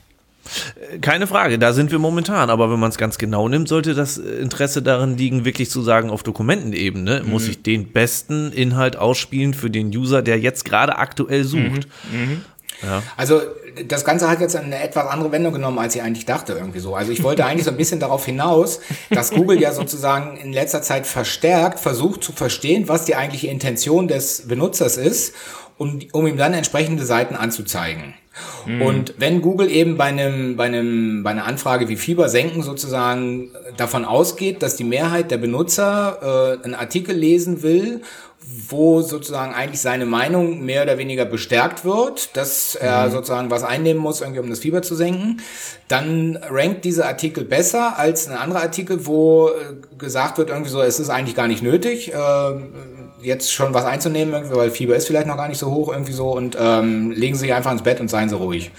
Keine Frage, da sind wir momentan. Aber wenn man es ganz genau nimmt, sollte das Interesse darin liegen, wirklich zu sagen, auf Dokumentenebene mhm. muss ich den besten Inhalt ausspielen für den User, der jetzt gerade aktuell sucht. Mhm. Mhm. Ja. Also das Ganze hat jetzt eine etwas andere Wendung genommen, als ich eigentlich dachte irgendwie so. Also ich wollte eigentlich so ein bisschen darauf hinaus, dass Google ja sozusagen in letzter Zeit verstärkt versucht zu verstehen, was die eigentliche Intention des Benutzers ist, um, um ihm dann entsprechende Seiten anzuzeigen. Mhm. Und wenn Google eben bei einem, bei einem, bei einer Anfrage wie Fieber senken sozusagen davon ausgeht, dass die Mehrheit der Benutzer äh, einen Artikel lesen will wo sozusagen eigentlich seine Meinung mehr oder weniger bestärkt wird, dass er mhm. sozusagen was einnehmen muss, irgendwie um das Fieber zu senken, dann rankt dieser Artikel besser als ein anderer Artikel, wo äh, gesagt wird irgendwie so, es ist eigentlich gar nicht nötig, äh, jetzt schon was einzunehmen, weil Fieber ist vielleicht noch gar nicht so hoch irgendwie so und ähm, legen Sie sich einfach ins Bett und seien Sie ruhig.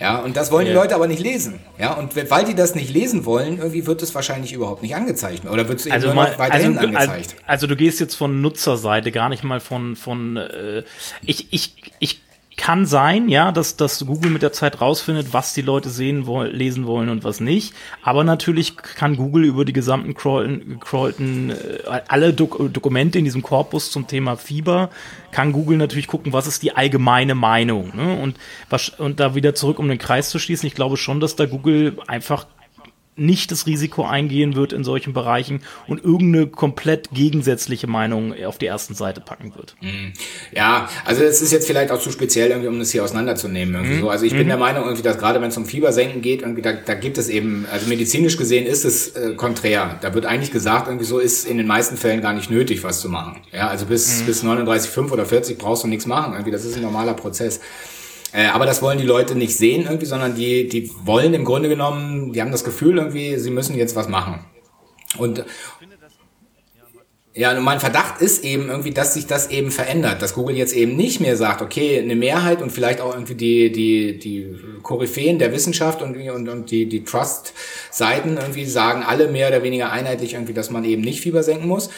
Ja, und das wollen ja. die Leute aber nicht lesen. Ja, und weil die das nicht lesen wollen, irgendwie wird es wahrscheinlich überhaupt nicht angezeigt. Oder wird es eben also noch weiterhin also, angezeigt. Also, also du gehst jetzt von Nutzerseite, gar nicht mal von, von äh, ich, ich, ich kann sein, ja, dass, dass Google mit der Zeit rausfindet, was die Leute sehen wollen, lesen wollen und was nicht. Aber natürlich kann Google über die gesamten crawlten, äh, alle Dok Dokumente in diesem Korpus zum Thema Fieber, kann Google natürlich gucken, was ist die allgemeine Meinung. Ne? Und, was, und da wieder zurück, um den Kreis zu schließen, ich glaube schon, dass da Google einfach nicht das Risiko eingehen wird in solchen Bereichen und irgendeine komplett gegensätzliche Meinung auf die ersten Seite packen wird. Mhm. Ja, also es ist jetzt vielleicht auch zu speziell, irgendwie, um das hier auseinanderzunehmen. Irgendwie mhm. so. Also ich mhm. bin der Meinung, irgendwie, dass gerade wenn es um Fiebersenken geht, irgendwie, da, da gibt es eben, also medizinisch gesehen ist es äh, konträr. Da wird eigentlich gesagt, irgendwie so ist in den meisten Fällen gar nicht nötig, was zu machen. Ja, also bis, mhm. bis 39,5 oder 40 brauchst du nichts machen. Irgendwie, das ist ein normaler Prozess. Äh, aber das wollen die Leute nicht sehen irgendwie, sondern die, die wollen im Grunde genommen, die haben das Gefühl irgendwie, sie müssen jetzt was machen. Und ja, mein Verdacht ist eben irgendwie, dass sich das eben verändert, dass Google jetzt eben nicht mehr sagt, okay, eine Mehrheit und vielleicht auch irgendwie die, die, die Koryphäen der Wissenschaft und, und, und die, die Trust-Seiten irgendwie sagen alle mehr oder weniger einheitlich irgendwie, dass man eben nicht Fieber senken muss,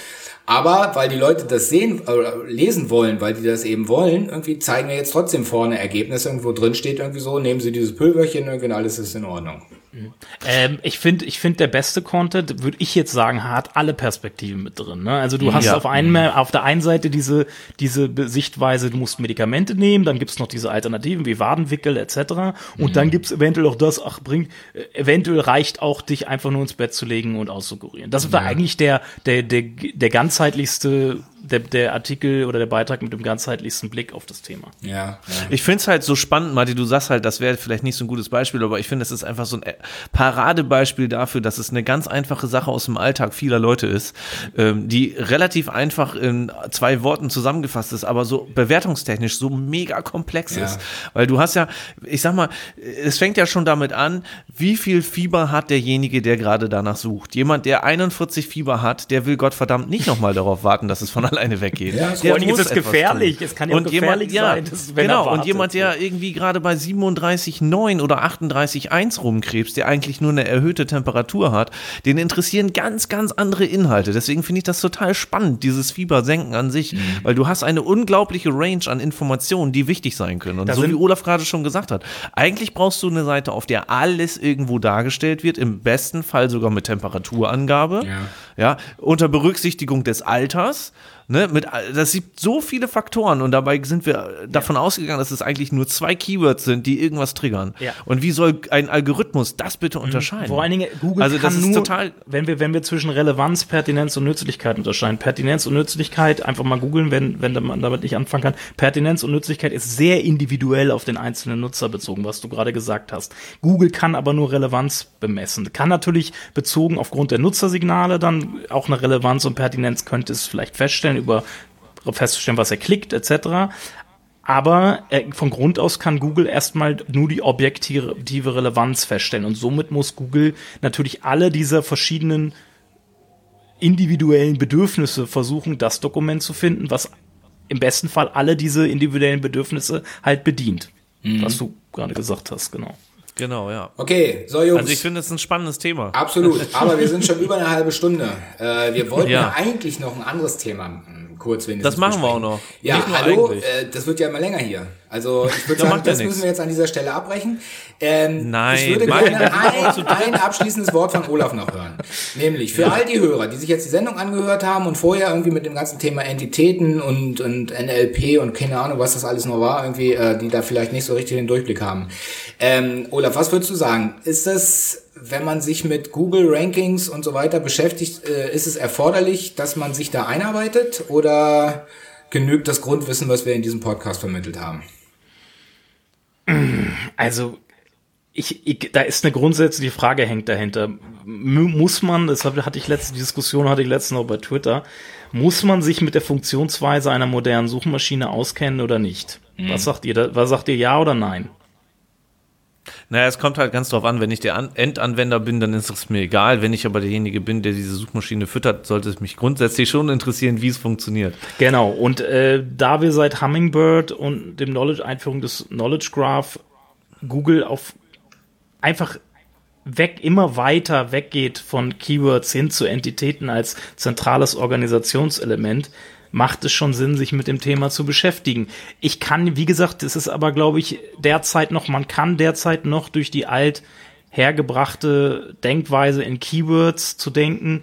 aber weil die Leute das sehen oder lesen wollen, weil die das eben wollen, irgendwie zeigen wir jetzt trotzdem vorne Ergebnisse, irgendwo drin steht irgendwie so, nehmen Sie dieses Pulverchen irgendwie und alles ist in Ordnung. Ähm, ich finde, ich finde, der beste Content, würde ich jetzt sagen, hat alle Perspektiven mit drin. Ne? Also du hast ja. auf, einen, auf der einen Seite diese, diese Sichtweise, du musst Medikamente nehmen, dann gibt's noch diese Alternativen wie Wadenwickel etc. Und mhm. dann gibt's eventuell auch das, ach, bringt, äh, eventuell reicht auch, dich einfach nur ins Bett zu legen und auszukurieren. Das war ja. eigentlich der, der, der, der ganzheitlichste der, der Artikel oder der Beitrag mit dem ganzheitlichsten Blick auf das Thema. Ja. ja. Ich finde es halt so spannend, Martin, du sagst halt, das wäre vielleicht nicht so ein gutes Beispiel, aber ich finde, es ist einfach so ein Paradebeispiel dafür, dass es eine ganz einfache Sache aus dem Alltag vieler Leute ist, ähm, die relativ einfach in zwei Worten zusammengefasst ist, aber so bewertungstechnisch so mega komplex ja. ist. Weil du hast ja, ich sag mal, es fängt ja schon damit an, wie viel Fieber hat derjenige, der gerade danach sucht. Jemand, der 41 Fieber hat, der will Gottverdammt nicht nochmal darauf warten, dass es von alleine weggeht. Ja, vor ist es gefährlich. Tun. Es kann ja und gefährlich jemand, sein. Dass, genau, und jemand, der irgendwie gerade bei 37,9 oder 38,1 rumkrebst, der eigentlich nur eine erhöhte Temperatur hat, den interessieren ganz, ganz andere Inhalte. Deswegen finde ich das total spannend, dieses Fiebersenken an sich, mhm. weil du hast eine unglaubliche Range an Informationen, die wichtig sein können. Und da so wie Olaf gerade schon gesagt hat, eigentlich brauchst du eine Seite, auf der alles irgendwo dargestellt wird, im besten Fall sogar mit Temperaturangabe, ja, ja unter Berücksichtigung des Alters Ne, mit, das gibt so viele Faktoren und dabei sind wir davon ja. ausgegangen, dass es eigentlich nur zwei Keywords sind, die irgendwas triggern. Ja. Und wie soll ein Algorithmus das bitte mhm. unterscheiden? Vor allen Dingen, Google also kann nur, total wenn wir, wenn wir zwischen Relevanz, Pertinenz und Nützlichkeit unterscheiden. Pertinenz und Nützlichkeit, einfach mal googeln, wenn, wenn man damit nicht anfangen kann. Pertinenz und Nützlichkeit ist sehr individuell auf den einzelnen Nutzer bezogen, was du gerade gesagt hast. Google kann aber nur Relevanz bemessen. Kann natürlich bezogen aufgrund der Nutzersignale dann auch eine Relevanz und Pertinenz könnte es vielleicht feststellen über festzustellen, was er klickt, etc. Aber äh, von Grund aus kann Google erstmal nur die objektive Relevanz feststellen. Und somit muss Google natürlich alle dieser verschiedenen individuellen Bedürfnisse versuchen, das Dokument zu finden, was im besten Fall alle diese individuellen Bedürfnisse halt bedient. Mhm. Was du gerade gesagt hast, genau. Genau, ja. Okay, so Jungs. Also ich finde es ein spannendes Thema. Absolut, aber wir sind schon über eine halbe Stunde. Äh, wir wollten ja. ja. eigentlich noch ein anderes Thema kurz wenigstens. Das machen besprechen. wir auch noch. Ja, hallo, äh, das wird ja immer länger hier. Also ich würde sagen, das müssen wir jetzt an dieser Stelle abbrechen. Ähm, Nein, ich würde gerne ein, ein abschließendes Wort von Olaf noch hören. Nämlich für all die Hörer, die sich jetzt die Sendung angehört haben und vorher irgendwie mit dem ganzen Thema Entitäten und, und NLP und keine Ahnung, was das alles noch war, irgendwie, äh, die da vielleicht nicht so richtig den Durchblick haben. Ähm, Olaf, was würdest du sagen? Ist das wenn man sich mit Google Rankings und so weiter beschäftigt, äh, ist es erforderlich, dass man sich da einarbeitet oder genügt das Grundwissen, was wir in diesem Podcast vermittelt haben? Also ich, ich, da ist eine grundsätzliche Frage hängt dahinter. Muss man, das hatte ich letzte Diskussion hatte ich letztens noch bei Twitter, muss man sich mit der Funktionsweise einer modernen Suchmaschine auskennen oder nicht? Mhm. Was sagt ihr? Da, was sagt ihr ja oder nein? Naja, es kommt halt ganz drauf an, wenn ich der an Endanwender bin, dann ist es mir egal. Wenn ich aber derjenige bin, der diese Suchmaschine füttert, sollte es mich grundsätzlich schon interessieren, wie es funktioniert. Genau, und äh, da wir seit Hummingbird und dem Knowledge Einführung des Knowledge Graph Google auf einfach weg, immer weiter weggeht von Keywords hin zu Entitäten als zentrales Organisationselement, macht es schon Sinn, sich mit dem Thema zu beschäftigen. Ich kann, wie gesagt, es ist aber, glaube ich, derzeit noch, man kann derzeit noch durch die alt hergebrachte Denkweise in Keywords zu denken,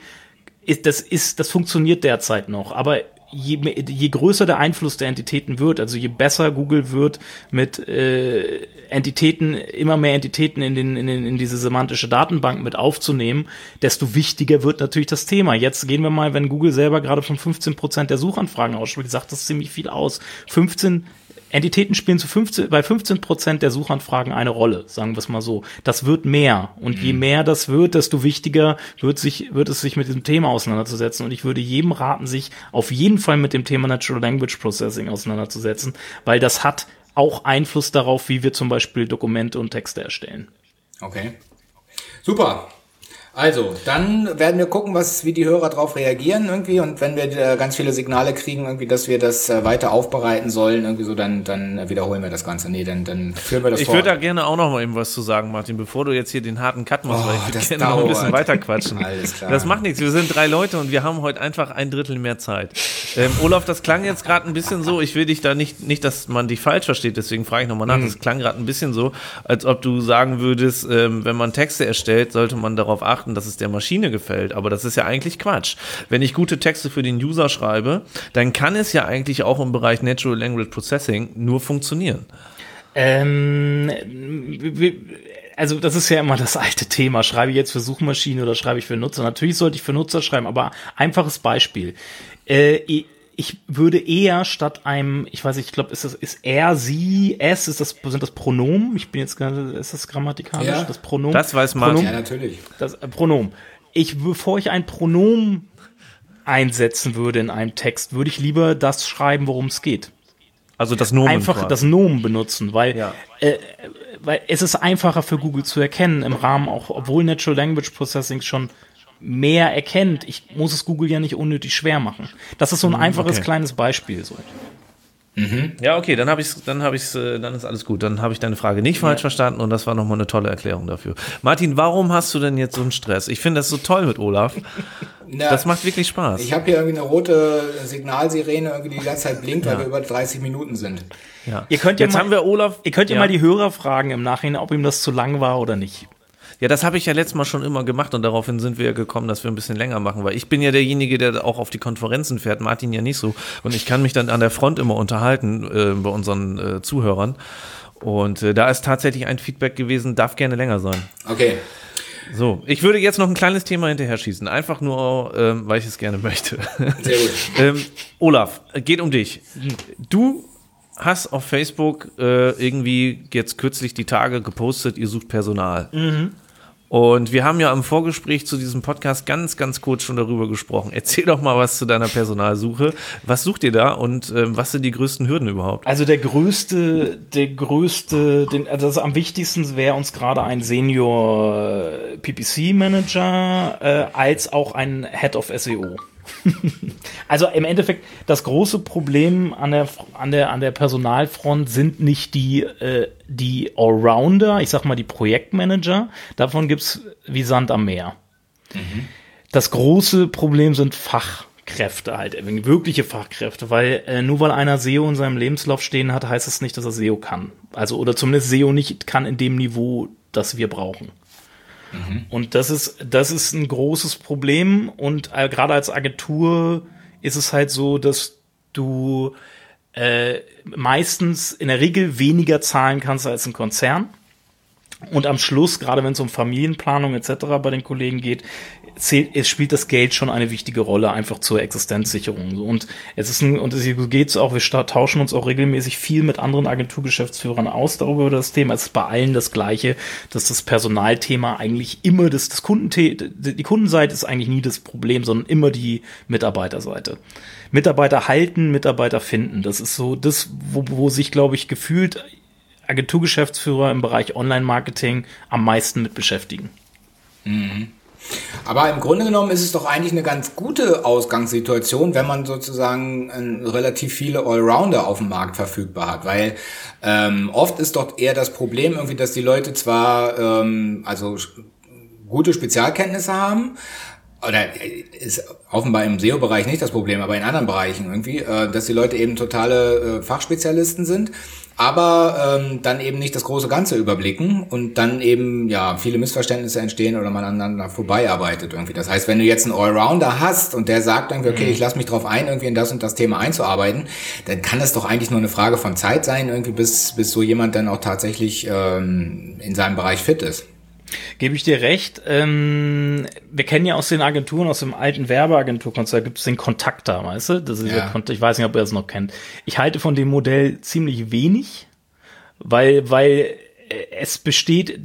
ist, das ist, das funktioniert derzeit noch. Aber je, je größer der Einfluss der Entitäten wird, also je besser Google wird mit äh, Entitäten, immer mehr Entitäten in, den, in, den, in diese semantische Datenbank mit aufzunehmen, desto wichtiger wird natürlich das Thema. Jetzt gehen wir mal, wenn Google selber gerade von 15 Prozent der Suchanfragen ausspielt, sagt das ziemlich viel aus. 15 Entitäten spielen zu 15, bei 15 Prozent der Suchanfragen eine Rolle, sagen wir es mal so. Das wird mehr. Und je mhm. mehr das wird, desto wichtiger wird, sich, wird es sich mit diesem Thema auseinanderzusetzen. Und ich würde jedem raten, sich auf jeden Fall mit dem Thema Natural Language Processing auseinanderzusetzen, weil das hat auch Einfluss darauf, wie wir zum Beispiel Dokumente und Texte erstellen. Okay. Super. Also, dann werden wir gucken, was, wie die Hörer darauf reagieren irgendwie und wenn wir äh, ganz viele Signale kriegen, irgendwie, dass wir das äh, weiter aufbereiten sollen, irgendwie so, dann, dann wiederholen wir das Ganze. Nee, dann, dann führen wir das Ich würde da gerne auch noch mal eben was zu sagen, Martin, bevor du jetzt hier den harten Cut machst, Oh, weil ich gerne noch ein bisschen weiter quatschen. Alles klar. Das macht nichts. Wir sind drei Leute und wir haben heute einfach ein Drittel mehr Zeit. Ähm, Olaf, das klang jetzt gerade ein bisschen so, ich will dich da nicht, nicht, dass man dich falsch versteht, deswegen frage ich nochmal nach. Mhm. Das klang gerade ein bisschen so, als ob du sagen würdest, ähm, wenn man Texte erstellt, sollte man darauf achten, dass es der Maschine gefällt. Aber das ist ja eigentlich Quatsch. Wenn ich gute Texte für den User schreibe, dann kann es ja eigentlich auch im Bereich Natural Language Processing nur funktionieren. Ähm, also das ist ja immer das alte Thema. Schreibe ich jetzt für Suchmaschine oder schreibe ich für Nutzer? Natürlich sollte ich für Nutzer schreiben, aber einfaches Beispiel. Äh, ich- würde eher statt einem, ich weiß nicht, ich glaube, ist das ist er, sie, es, ist das sind das Pronomen? Ich bin jetzt gerade, ist das grammatikalisch? Ja. Das Pronomen? Das weiß. Pronomen, ja, natürlich. das äh, Pronomen. Ich, bevor ich ein Pronomen einsetzen würde in einem Text, würde ich lieber das schreiben, worum es geht Also das Nomen einfach quasi. das Nomen benutzen, weil, Ja. äh, weil es ist einfacher für Google zu erkennen im Rahmen auch, obwohl Natural Language Processing schon mehr erkennt. Ich muss es Google ja nicht unnötig schwer machen. Das ist so ein einfaches Mhm, okay. kleines Beispiel. So. Ja, okay, dann habe ich dann habe ich äh, dann ist alles gut. Dann habe ich deine Frage nicht falsch verstanden und das war nochmal eine tolle Erklärung dafür. Martin, warum hast du denn jetzt so einen Stress? Ich finde das so toll mit Olaf. Na, Das macht wirklich Spaß. ich habe hier irgendwie eine rote Signalsirene, irgendwie die die ganze Zeit blinkt, weil Ja. wir über 30 Minuten sind. ja. Ihr könnt ja jetzt mal- haben wir Olaf. Ihr könnt ja, ja mal die Hörer fragen im Nachhinein, ob ihm das zu lang war oder nicht. Ja, das habe ich ja letztes Mal schon immer gemacht und daraufhin sind wir ja gekommen, dass wir ein bisschen länger machen, weil ich bin ja derjenige, der auch auf die Konferenzen fährt, Martin ja nicht so. Und ich kann mich dann an der Front immer unterhalten äh, bei unseren äh, Zuhörern. Und äh, da ist tatsächlich ein Feedback gewesen, darf gerne länger sein. Okay. So, ich würde jetzt noch ein kleines Thema hinterher schießen, einfach nur, ähm, weil ich es gerne möchte. Sehr gut. ähm, Olaf, geht um dich. Du hast auf Facebook äh, irgendwie jetzt kürzlich die Tage gepostet, ihr sucht Personal. Und wir haben ja im Vorgespräch zu diesem Podcast ganz, ganz kurz schon darüber gesprochen. Erzähl doch mal was zu deiner Personalsuche. Was sucht ihr da und ähm, was sind die größten Hürden überhaupt? Also der größte, der größte, den, also das am wichtigsten wäre uns gerade ein Senior PPC Manager äh, als auch ein Head of SEO. also im Endeffekt das große Problem an der an der an der Personalfront sind nicht die äh, die Allrounder, ich sag mal die Projektmanager. Davon gibt's wie Sand am Meer. Das große Problem sind Fachkräfte halt, wirkliche Fachkräfte, weil äh, nur weil einer SEO in seinem Lebenslauf stehen hat, heißt es nicht, dass er SEO kann. Also oder zumindest SEO nicht kann in dem Niveau, das wir brauchen. Und das ist das ist ein großes Problem und äh, gerade als Agentur ist es halt so, dass du äh, meistens in der Regel weniger zahlen kannst als ein Konzern. Und am Schluss, gerade wenn es um Familienplanung etc. bei den Kollegen geht, zählt, es spielt das Geld schon eine wichtige Rolle, einfach zur Existenzsicherung. Und es ist ein, und es geht's auch, wir tauschen uns auch regelmäßig viel mit anderen Agenturgeschäftsführern aus darüber über das Thema. Es ist bei allen das Gleiche, dass das Personalthema eigentlich immer das, das Kundenthe die Kundenseite ist eigentlich nie das Problem, sondern immer die Mitarbeiterseite. Mitarbeiter halten, Mitarbeiter finden. Das ist so das, wo, wo sich, glaube ich, gefühlt Agenturgeschäftsführer im Bereich Online-Marketing am meisten mit beschäftigen. Aber im Grunde genommen ist es doch eigentlich eine ganz gute Ausgangssituation, wenn man sozusagen äh, relativ viele Allrounder auf dem Markt verfügbar hat, weil ähm, oft ist doch eher das Problem irgendwie, dass die Leute zwar ähm, also gute Spezialkenntnisse haben, oder äh, ist offenbar im SEO-Bereich nicht das Problem, aber in anderen Bereichen irgendwie, äh, dass die Leute eben totale äh, Fachspezialisten sind, aber ähm, dann eben nicht das große Ganze überblicken und dann eben ja viele Missverständnisse entstehen oder man aneinander vorbeiarbeitet irgendwie. Das heißt, wenn du jetzt einen Allrounder hast und der sagt irgendwie, okay, ich lasse mich drauf ein, irgendwie in das und das Thema einzuarbeiten, dann kann das doch eigentlich nur eine Frage von Zeit sein, irgendwie bis bis so jemand dann auch tatsächlich ähm, in seinem Bereich fit ist. Gebe ich dir recht. Ähm, wir kennen ja aus den Agenturen, aus dem alten Werbeagenturkonzert, gibt es den Kontakter, weißt du? Das ist Ja. Kont ich weiß nicht, ob ihr das noch kennt. Ich halte von dem Modell ziemlich wenig, weil, weil es besteht,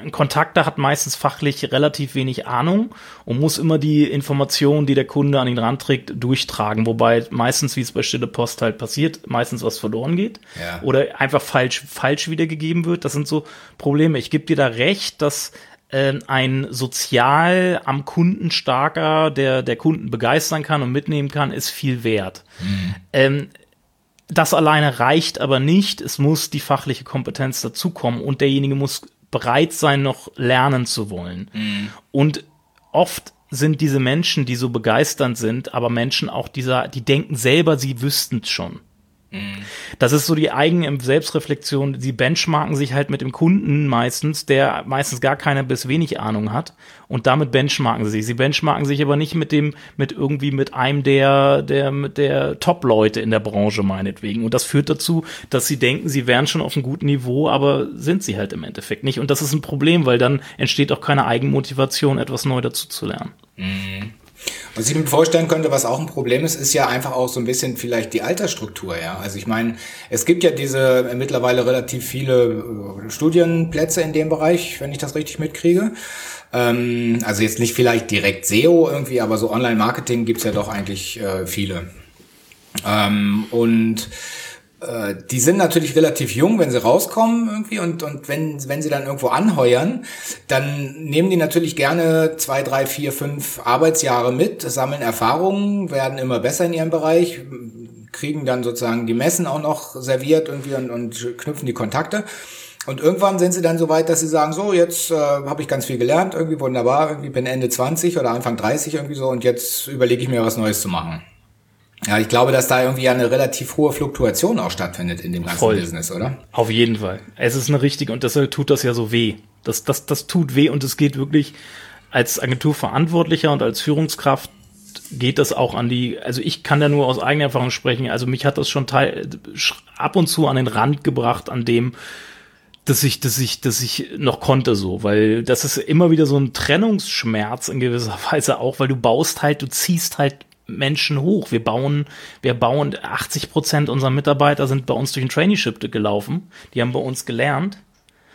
ein Kontakter hat meistens fachlich relativ wenig Ahnung und muss immer die Informationen, die der Kunde an ihn ranträgt, durchtragen, wobei meistens, wie es bei Stille Post halt passiert, meistens was verloren geht Ja. oder einfach falsch, falsch wiedergegeben wird. Das sind so Probleme. Ich gebe dir da recht, dass äh, ein sozial am Kunden starker, der der Kunden begeistern kann und mitnehmen kann, ist viel wert. Mhm. Ähm, das alleine reicht aber nicht. Es muss die fachliche Kompetenz dazukommen und derjenige muss bereit sein, noch lernen zu wollen. Mhm. Und oft sind diese Menschen, die so begeisternd sind, aber Menschen auch dieser, die denken selber, sie wüssten es schon. Das ist so die eigene Selbstreflexion. Sie benchmarken sich halt mit dem Kunden meistens, der meistens gar keine bis wenig Ahnung hat. Und damit benchmarken sie sich. Sie benchmarken sich aber nicht mit dem, mit irgendwie mit einem der, der, der Top-Leute in der Branche meinetwegen. Und das führt dazu, dass sie denken, sie wären schon auf einem guten Niveau, aber sind sie halt im Endeffekt nicht. Und das ist ein Problem, weil dann entsteht auch keine Eigenmotivation, etwas neu dazu zu lernen. Mhm. Was ich mir vorstellen könnte, was auch ein Problem ist, ist ja einfach auch so ein bisschen vielleicht die Altersstruktur, ja. Also ich meine, es gibt ja diese äh, mittlerweile relativ viele äh, Studienplätze in dem Bereich, wenn ich das richtig mitkriege. Ähm, also jetzt nicht vielleicht direkt SEO irgendwie, aber so Online-Marketing gibt's ja doch eigentlich äh, viele. Ähm, und äh, die sind natürlich relativ jung, wenn sie rauskommen irgendwie und, und wenn, wenn sie dann irgendwo anheuern, dann nehmen die natürlich gerne zwei, drei, vier, fünf Arbeitsjahre mit, sammeln Erfahrungen, werden immer besser in ihrem Bereich, kriegen dann sozusagen die Messen auch noch serviert irgendwie und, und knüpfen die Kontakte. Und irgendwann sind sie dann so weit, dass sie sagen, so, jetzt äh, habe ich ganz viel gelernt, irgendwie wunderbar, irgendwie bin Ende 20 oder Anfang 30 irgendwie so und jetzt überlege ich mir was Neues zu machen. Ja, ich glaube, dass da irgendwie eine relativ hohe Fluktuation auch stattfindet in dem ganzen Voll. Business, oder? Auf jeden Fall. Es ist eine richtige und deshalb tut das ja so weh. Das, das, das tut weh und es geht wirklich als Agenturverantwortlicher und als Führungskraft geht das auch an die, also ich kann da nur aus eigener Erfahrung sprechen, also mich hat das schon teil, ab und zu an den Rand gebracht, an dem, dass ich, dass ich, dass ich noch konnte so, weil das ist immer wieder so ein Trennungsschmerz in gewisser Weise auch, weil du baust halt, du ziehst halt Menschen hoch. Wir bauen, wir bauen 80 Prozent unserer Mitarbeiter sind bei uns durch ein Traineeship gelaufen. Die haben bei uns gelernt.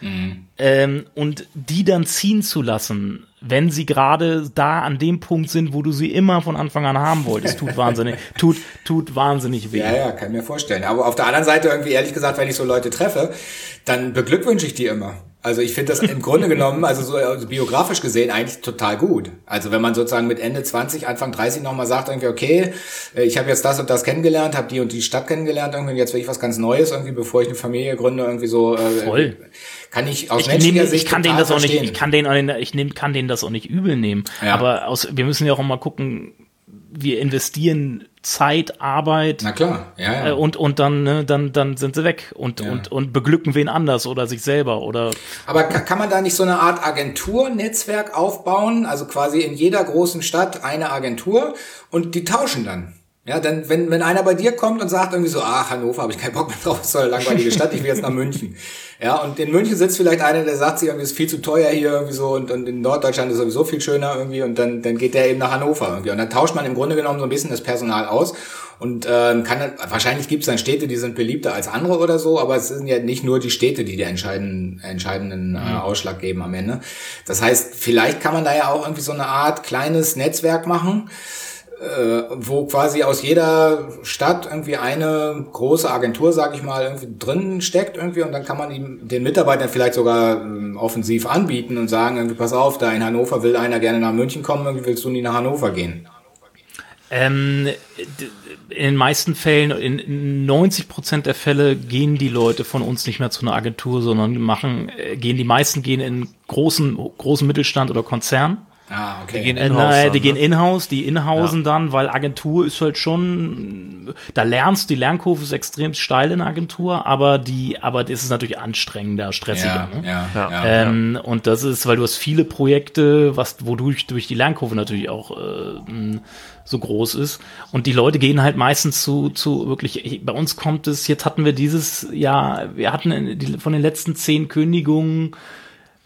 Mhm. Ähm, und die dann ziehen zu lassen, wenn sie gerade da an dem Punkt sind, wo du sie immer von Anfang an haben wolltest, tut wahnsinnig, tut, tut wahnsinnig weh. Ja, ja, kann mir vorstellen. Aber auf der anderen Seite irgendwie ehrlich gesagt, wenn ich so Leute treffe, dann beglückwünsche ich die immer. Also ich finde das im Grunde genommen, also so also biografisch gesehen, eigentlich total gut. Also wenn man sozusagen mit Ende 20, Anfang 30 nochmal sagt, irgendwie, okay, äh, ich habe jetzt das und das kennengelernt, habe die und die Stadt kennengelernt, irgendwie, jetzt will ich was ganz Neues, irgendwie, bevor ich eine Familie gründe, irgendwie so. Äh, Voll. Kann ich aus ich menschlicher nehm, Sicht ich kann denen das auch nicht, ich kann denen, ich nehm, kann denen das auch nicht übel nehmen. Ja. Aber aus, wir müssen ja auch mal gucken, wir investieren Zeit, Arbeit. Na klar, ja, ja. Äh, und, und dann, ne, dann, dann sind sie weg und, ja. und, und beglücken wen anders oder sich selber oder. Aber kann man da nicht so eine Art Agenturnetzwerk aufbauen? Also quasi in jeder großen Stadt eine Agentur und die tauschen dann. Ja, dann, wenn, wenn einer bei dir kommt und sagt irgendwie so, ach, Hannover habe ich keinen Bock mehr drauf, ist so eine langweilige Stadt, ich will jetzt nach München. Ja, und in München sitzt vielleicht einer, der sagt sich irgendwie, ist viel zu teuer hier irgendwie so und, und in Norddeutschland ist sowieso viel schöner irgendwie und dann, dann geht der eben nach Hannover irgendwie. Und dann tauscht man im Grunde genommen so ein bisschen das Personal aus und ähm, kann wahrscheinlich gibt es dann Städte, die sind beliebter als andere oder so, aber es sind ja nicht nur die Städte, die den entscheidenden, entscheidenden äh, mhm. Ausschlag geben am Ende. Das heißt, vielleicht kann man da ja auch irgendwie so eine Art kleines Netzwerk machen äh, wo quasi aus jeder Stadt irgendwie eine große Agentur, sag ich mal, irgendwie drin steckt irgendwie und dann kann man ihm den Mitarbeitern vielleicht sogar äh, offensiv anbieten und sagen irgendwie, pass auf, da in Hannover will einer gerne nach München kommen, irgendwie willst du nie nach Hannover gehen. Ähm, in den meisten Fällen, in 90 Prozent der Fälle gehen die Leute von uns nicht mehr zu einer Agentur, sondern machen, äh, gehen die meisten gehen in großen, großen Mittelstand oder Konzern Ah, okay. Die gehen in-house. Äh, die gehen ne? in-house, die in-hausen ja. dann, weil Agentur ist halt schon, da lernst, die Lernkurve ist extrem steil in Agentur, aber die, aber das ist natürlich anstrengender, stressiger. Ja, ne? ja, ja, ähm, ja, Und das ist, weil du hast viele Projekte, was, wodurch durch die Lernkurve natürlich auch äh, so groß ist. Und die Leute gehen halt meistens zu, zu wirklich, bei uns kommt es, jetzt hatten wir dieses Jahr, wir hatten die, von den letzten zehn Kündigungen,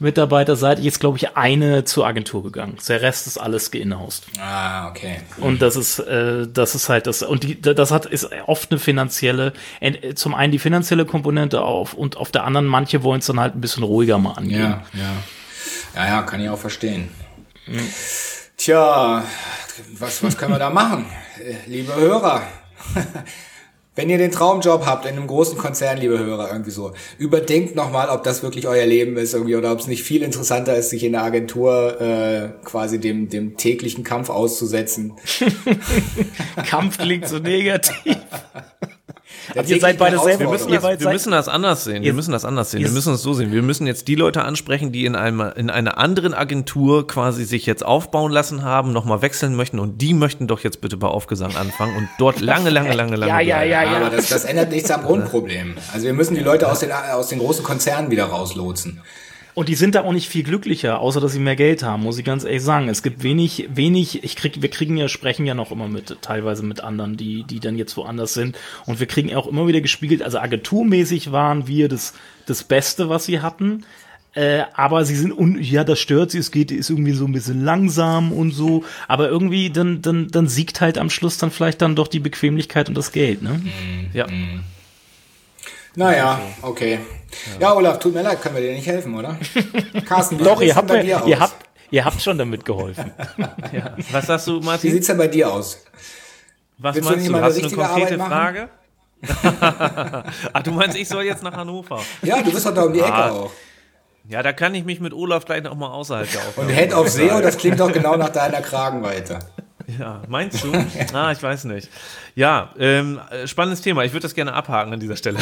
Mitarbeiterseitig ist, glaube ich, eine zur Agentur gegangen. Der Rest ist alles geinhoused. Ah, okay. Und das ist, äh, das ist halt das, und die, das hat, ist oft eine finanzielle, zum einen die finanzielle Komponente auf und auf der anderen, manche wollen es dann halt ein bisschen ruhiger mal angehen. Ja, ja. Ja, ja, kann ich auch verstehen. Mhm. Tja, was, was können wir da machen, liebe Hörer? Wenn ihr den Traumjob habt in einem großen Konzern, liebe Hörer, irgendwie so, überdenkt nochmal, ob das wirklich euer Leben ist irgendwie oder ob es nicht viel interessanter ist, sich in der Agentur äh, quasi dem, dem täglichen Kampf auszusetzen. Kampf klingt so negativ. Der ihr seid beide selber- Wir müssen, das, wir müssen das anders sehen. Wir müssen das anders sehen. Wir müssen es so sehen. Wir müssen jetzt die Leute ansprechen, die in einem in einer anderen Agentur quasi sich jetzt aufbauen lassen haben, nochmal wechseln möchten und die möchten doch jetzt bitte bei Aufgesang anfangen und dort lange, lange, lange, lange Ja, ja, ja, ja. Aber das, das ändert nichts am Grundproblem. Also wir müssen die Leute aus den, aus den großen Konzernen wieder rauslotsen. Und die sind da auch nicht viel glücklicher, außer dass sie mehr Geld haben, muss ich ganz ehrlich sagen. Es gibt wenig, wenig, ich krieg, wir kriegen ja, sprechen ja noch immer mit, teilweise mit anderen, die, die dann jetzt woanders sind. Und wir kriegen auch immer wieder gespiegelt, also agenturmäßig waren wir das, das Beste, was sie hatten. Äh, aber sie sind un ja, das stört sie, es geht, ist irgendwie so ein bisschen langsam und so, aber irgendwie dann, dann, dann siegt halt am Schluss dann vielleicht dann doch die Bequemlichkeit und das Geld, ne? Ja. Naja, okay. Ja, Olaf, tut mir leid, können wir dir nicht helfen, oder? Carsten, wie Doch, sieht's ihr habt, denn bei mir, dir aus? ihr habt, ihr habt schon damit geholfen. Was sagst du, Wie Martin? sieht's denn bei dir aus? Was willst meinst du? mal Hast du eine konkrete Frage? Ach, du meinst, ich soll jetzt nach Hannover? Ja, du bist doch da um die Ecke Ah, auch. Ja, da kann ich mich mit Olaf gleich noch mal außerhalb der Aufnahme. Und Head of SEO, das klingt doch genau nach deiner Kragenweite. Ja, meinst du? Ah, ich weiß nicht. Ja, ähm, äh, spannendes Thema. Ich würde das gerne abhaken an dieser Stelle.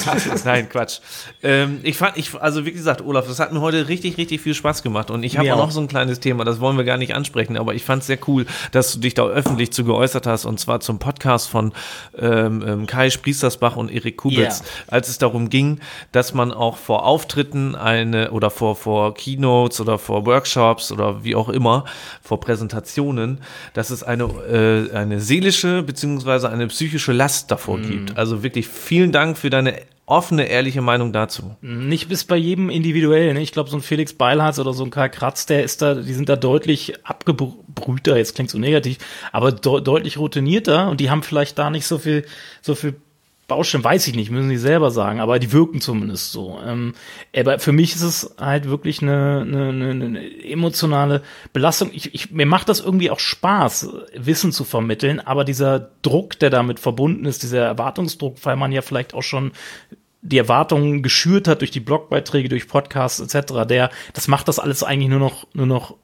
Nein, Quatsch. Ähm, ich fand, ich, also wie gesagt, Olaf, das hat mir heute richtig, richtig viel Spaß gemacht. Und ich habe auch noch so ein kleines Thema, das wollen wir gar nicht ansprechen, aber ich fand es sehr cool, dass du dich da öffentlich zu geäußert hast, und zwar zum Podcast von ähm, ähm, Kai Spriestersbach und Erik Kubitz, Ja. als es darum ging, dass man auch vor Auftritten eine oder vor, vor Keynotes oder vor Workshops oder wie auch immer, vor Präsentationen, dass es eine, äh, eine seelische beziehungsweise eine psychische Last davor gibt. Also wirklich vielen Dank für deine offene, ehrliche Meinung dazu. Nicht bis bei jedem individuell. Ne? Ich glaube, so ein Felix Beilharz oder so ein Karl Kratz, der ist da, die sind da deutlich abgebrühter, jetzt klingt so negativ, aber de deutlich routinierter und die haben vielleicht da nicht so viel, so viel Baustellen, weiß ich nicht, müssen sie selber sagen, aber die wirken zumindest so. Ähm, aber für mich ist es halt wirklich eine, eine, eine, emotionale Belastung. Ich, ich, mir macht das irgendwie auch Spaß, Wissen zu vermitteln, aber dieser Druck, der damit verbunden ist, dieser Erwartungsdruck, weil man ja vielleicht auch schon die Erwartungen geschürt hat durch die Blogbeiträge, durch Podcasts etc., der, das macht das alles eigentlich nur noch, nur noch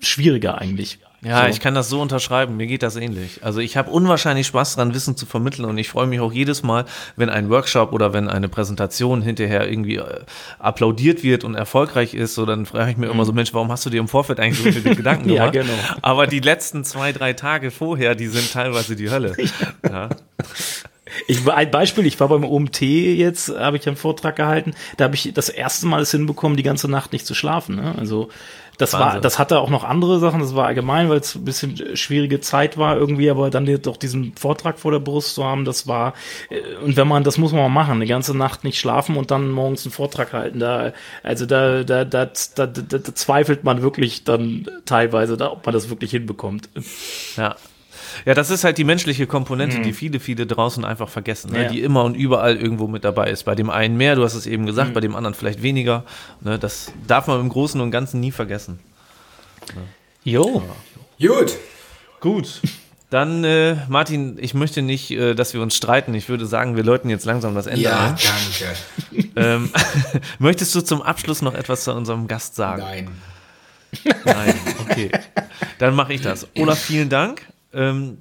schwieriger eigentlich. Ja, So. ich kann das so unterschreiben. Mir geht das ähnlich. Also ich habe unwahrscheinlich Spaß dran, Wissen zu vermitteln und ich freue mich auch jedes Mal, wenn ein Workshop oder wenn eine Präsentation hinterher irgendwie äh, applaudiert wird und erfolgreich ist. So dann frage ich mir immer so, Mensch, warum hast du dir im Vorfeld eigentlich so viele Gedanken Mhm. Ja, gemacht? genau. Aber die letzten zwei, drei Tage vorher, die sind teilweise die Hölle. Ja. Ich war ein Beispiel, ich war beim OMT jetzt, habe ich einen Vortrag gehalten, da habe ich das erste Mal es hinbekommen, die ganze Nacht nicht zu schlafen. Ne? Also das war, Wahnsinn. das hatte auch noch andere Sachen, das war allgemein, weil es ein bisschen schwierige Zeit war irgendwie, aber dann doch diesen Vortrag vor der Brust zu haben, das war, äh, und wenn man, das muss man machen, eine ganze Nacht nicht schlafen und dann morgens einen Vortrag halten, da, also da, da, da, da, da, da zweifelt man wirklich dann teilweise, da, ob man das wirklich hinbekommt. Ja. Ja, das ist halt die menschliche Komponente, die viele, viele draußen einfach vergessen, ne? Mhm. Ja. die immer und überall irgendwo mit dabei ist. Bei dem einen mehr, du hast es eben Mhm. gesagt, bei dem anderen vielleicht weniger. Ne? Das darf man im Großen und Ganzen nie vergessen. Jo. Gut. Gut. Dann, äh, Martin, ich möchte nicht, äh, dass wir uns streiten. Ich würde sagen, wir läuten jetzt langsam das Ende Ja, ein. danke. Ähm, möchtest du zum Abschluss noch etwas zu unserem Gast sagen? Nein. Nein. Okay. Dann mache ich das. Olaf, vielen Dank. Ähm,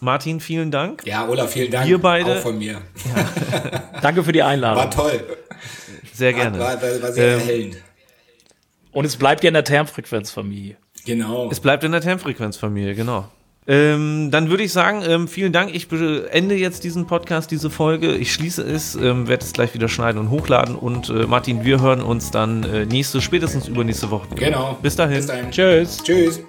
Martin, vielen Dank. Ja, Olaf, vielen Dank. Wir beide- Auch von mir. Danke für die Einladung. War toll. Sehr War, gerne. war, war sehr Ähm, erhellend. Und es bleibt ja in der Termfrequenzfamilie. Genau. Es bleibt in der Termfrequenzfamilie, genau. Ähm, dann würde ich sagen, ähm, vielen Dank. Ich beende jetzt diesen Podcast, diese Folge. Ich schließe es, ähm, werde es gleich wieder schneiden und hochladen. Und äh, Martin, wir hören uns dann äh, nächste, spätestens übernächste Woche. wieder. Genau. Bis dahin. Bis dahin. Tschüss. Tschüss.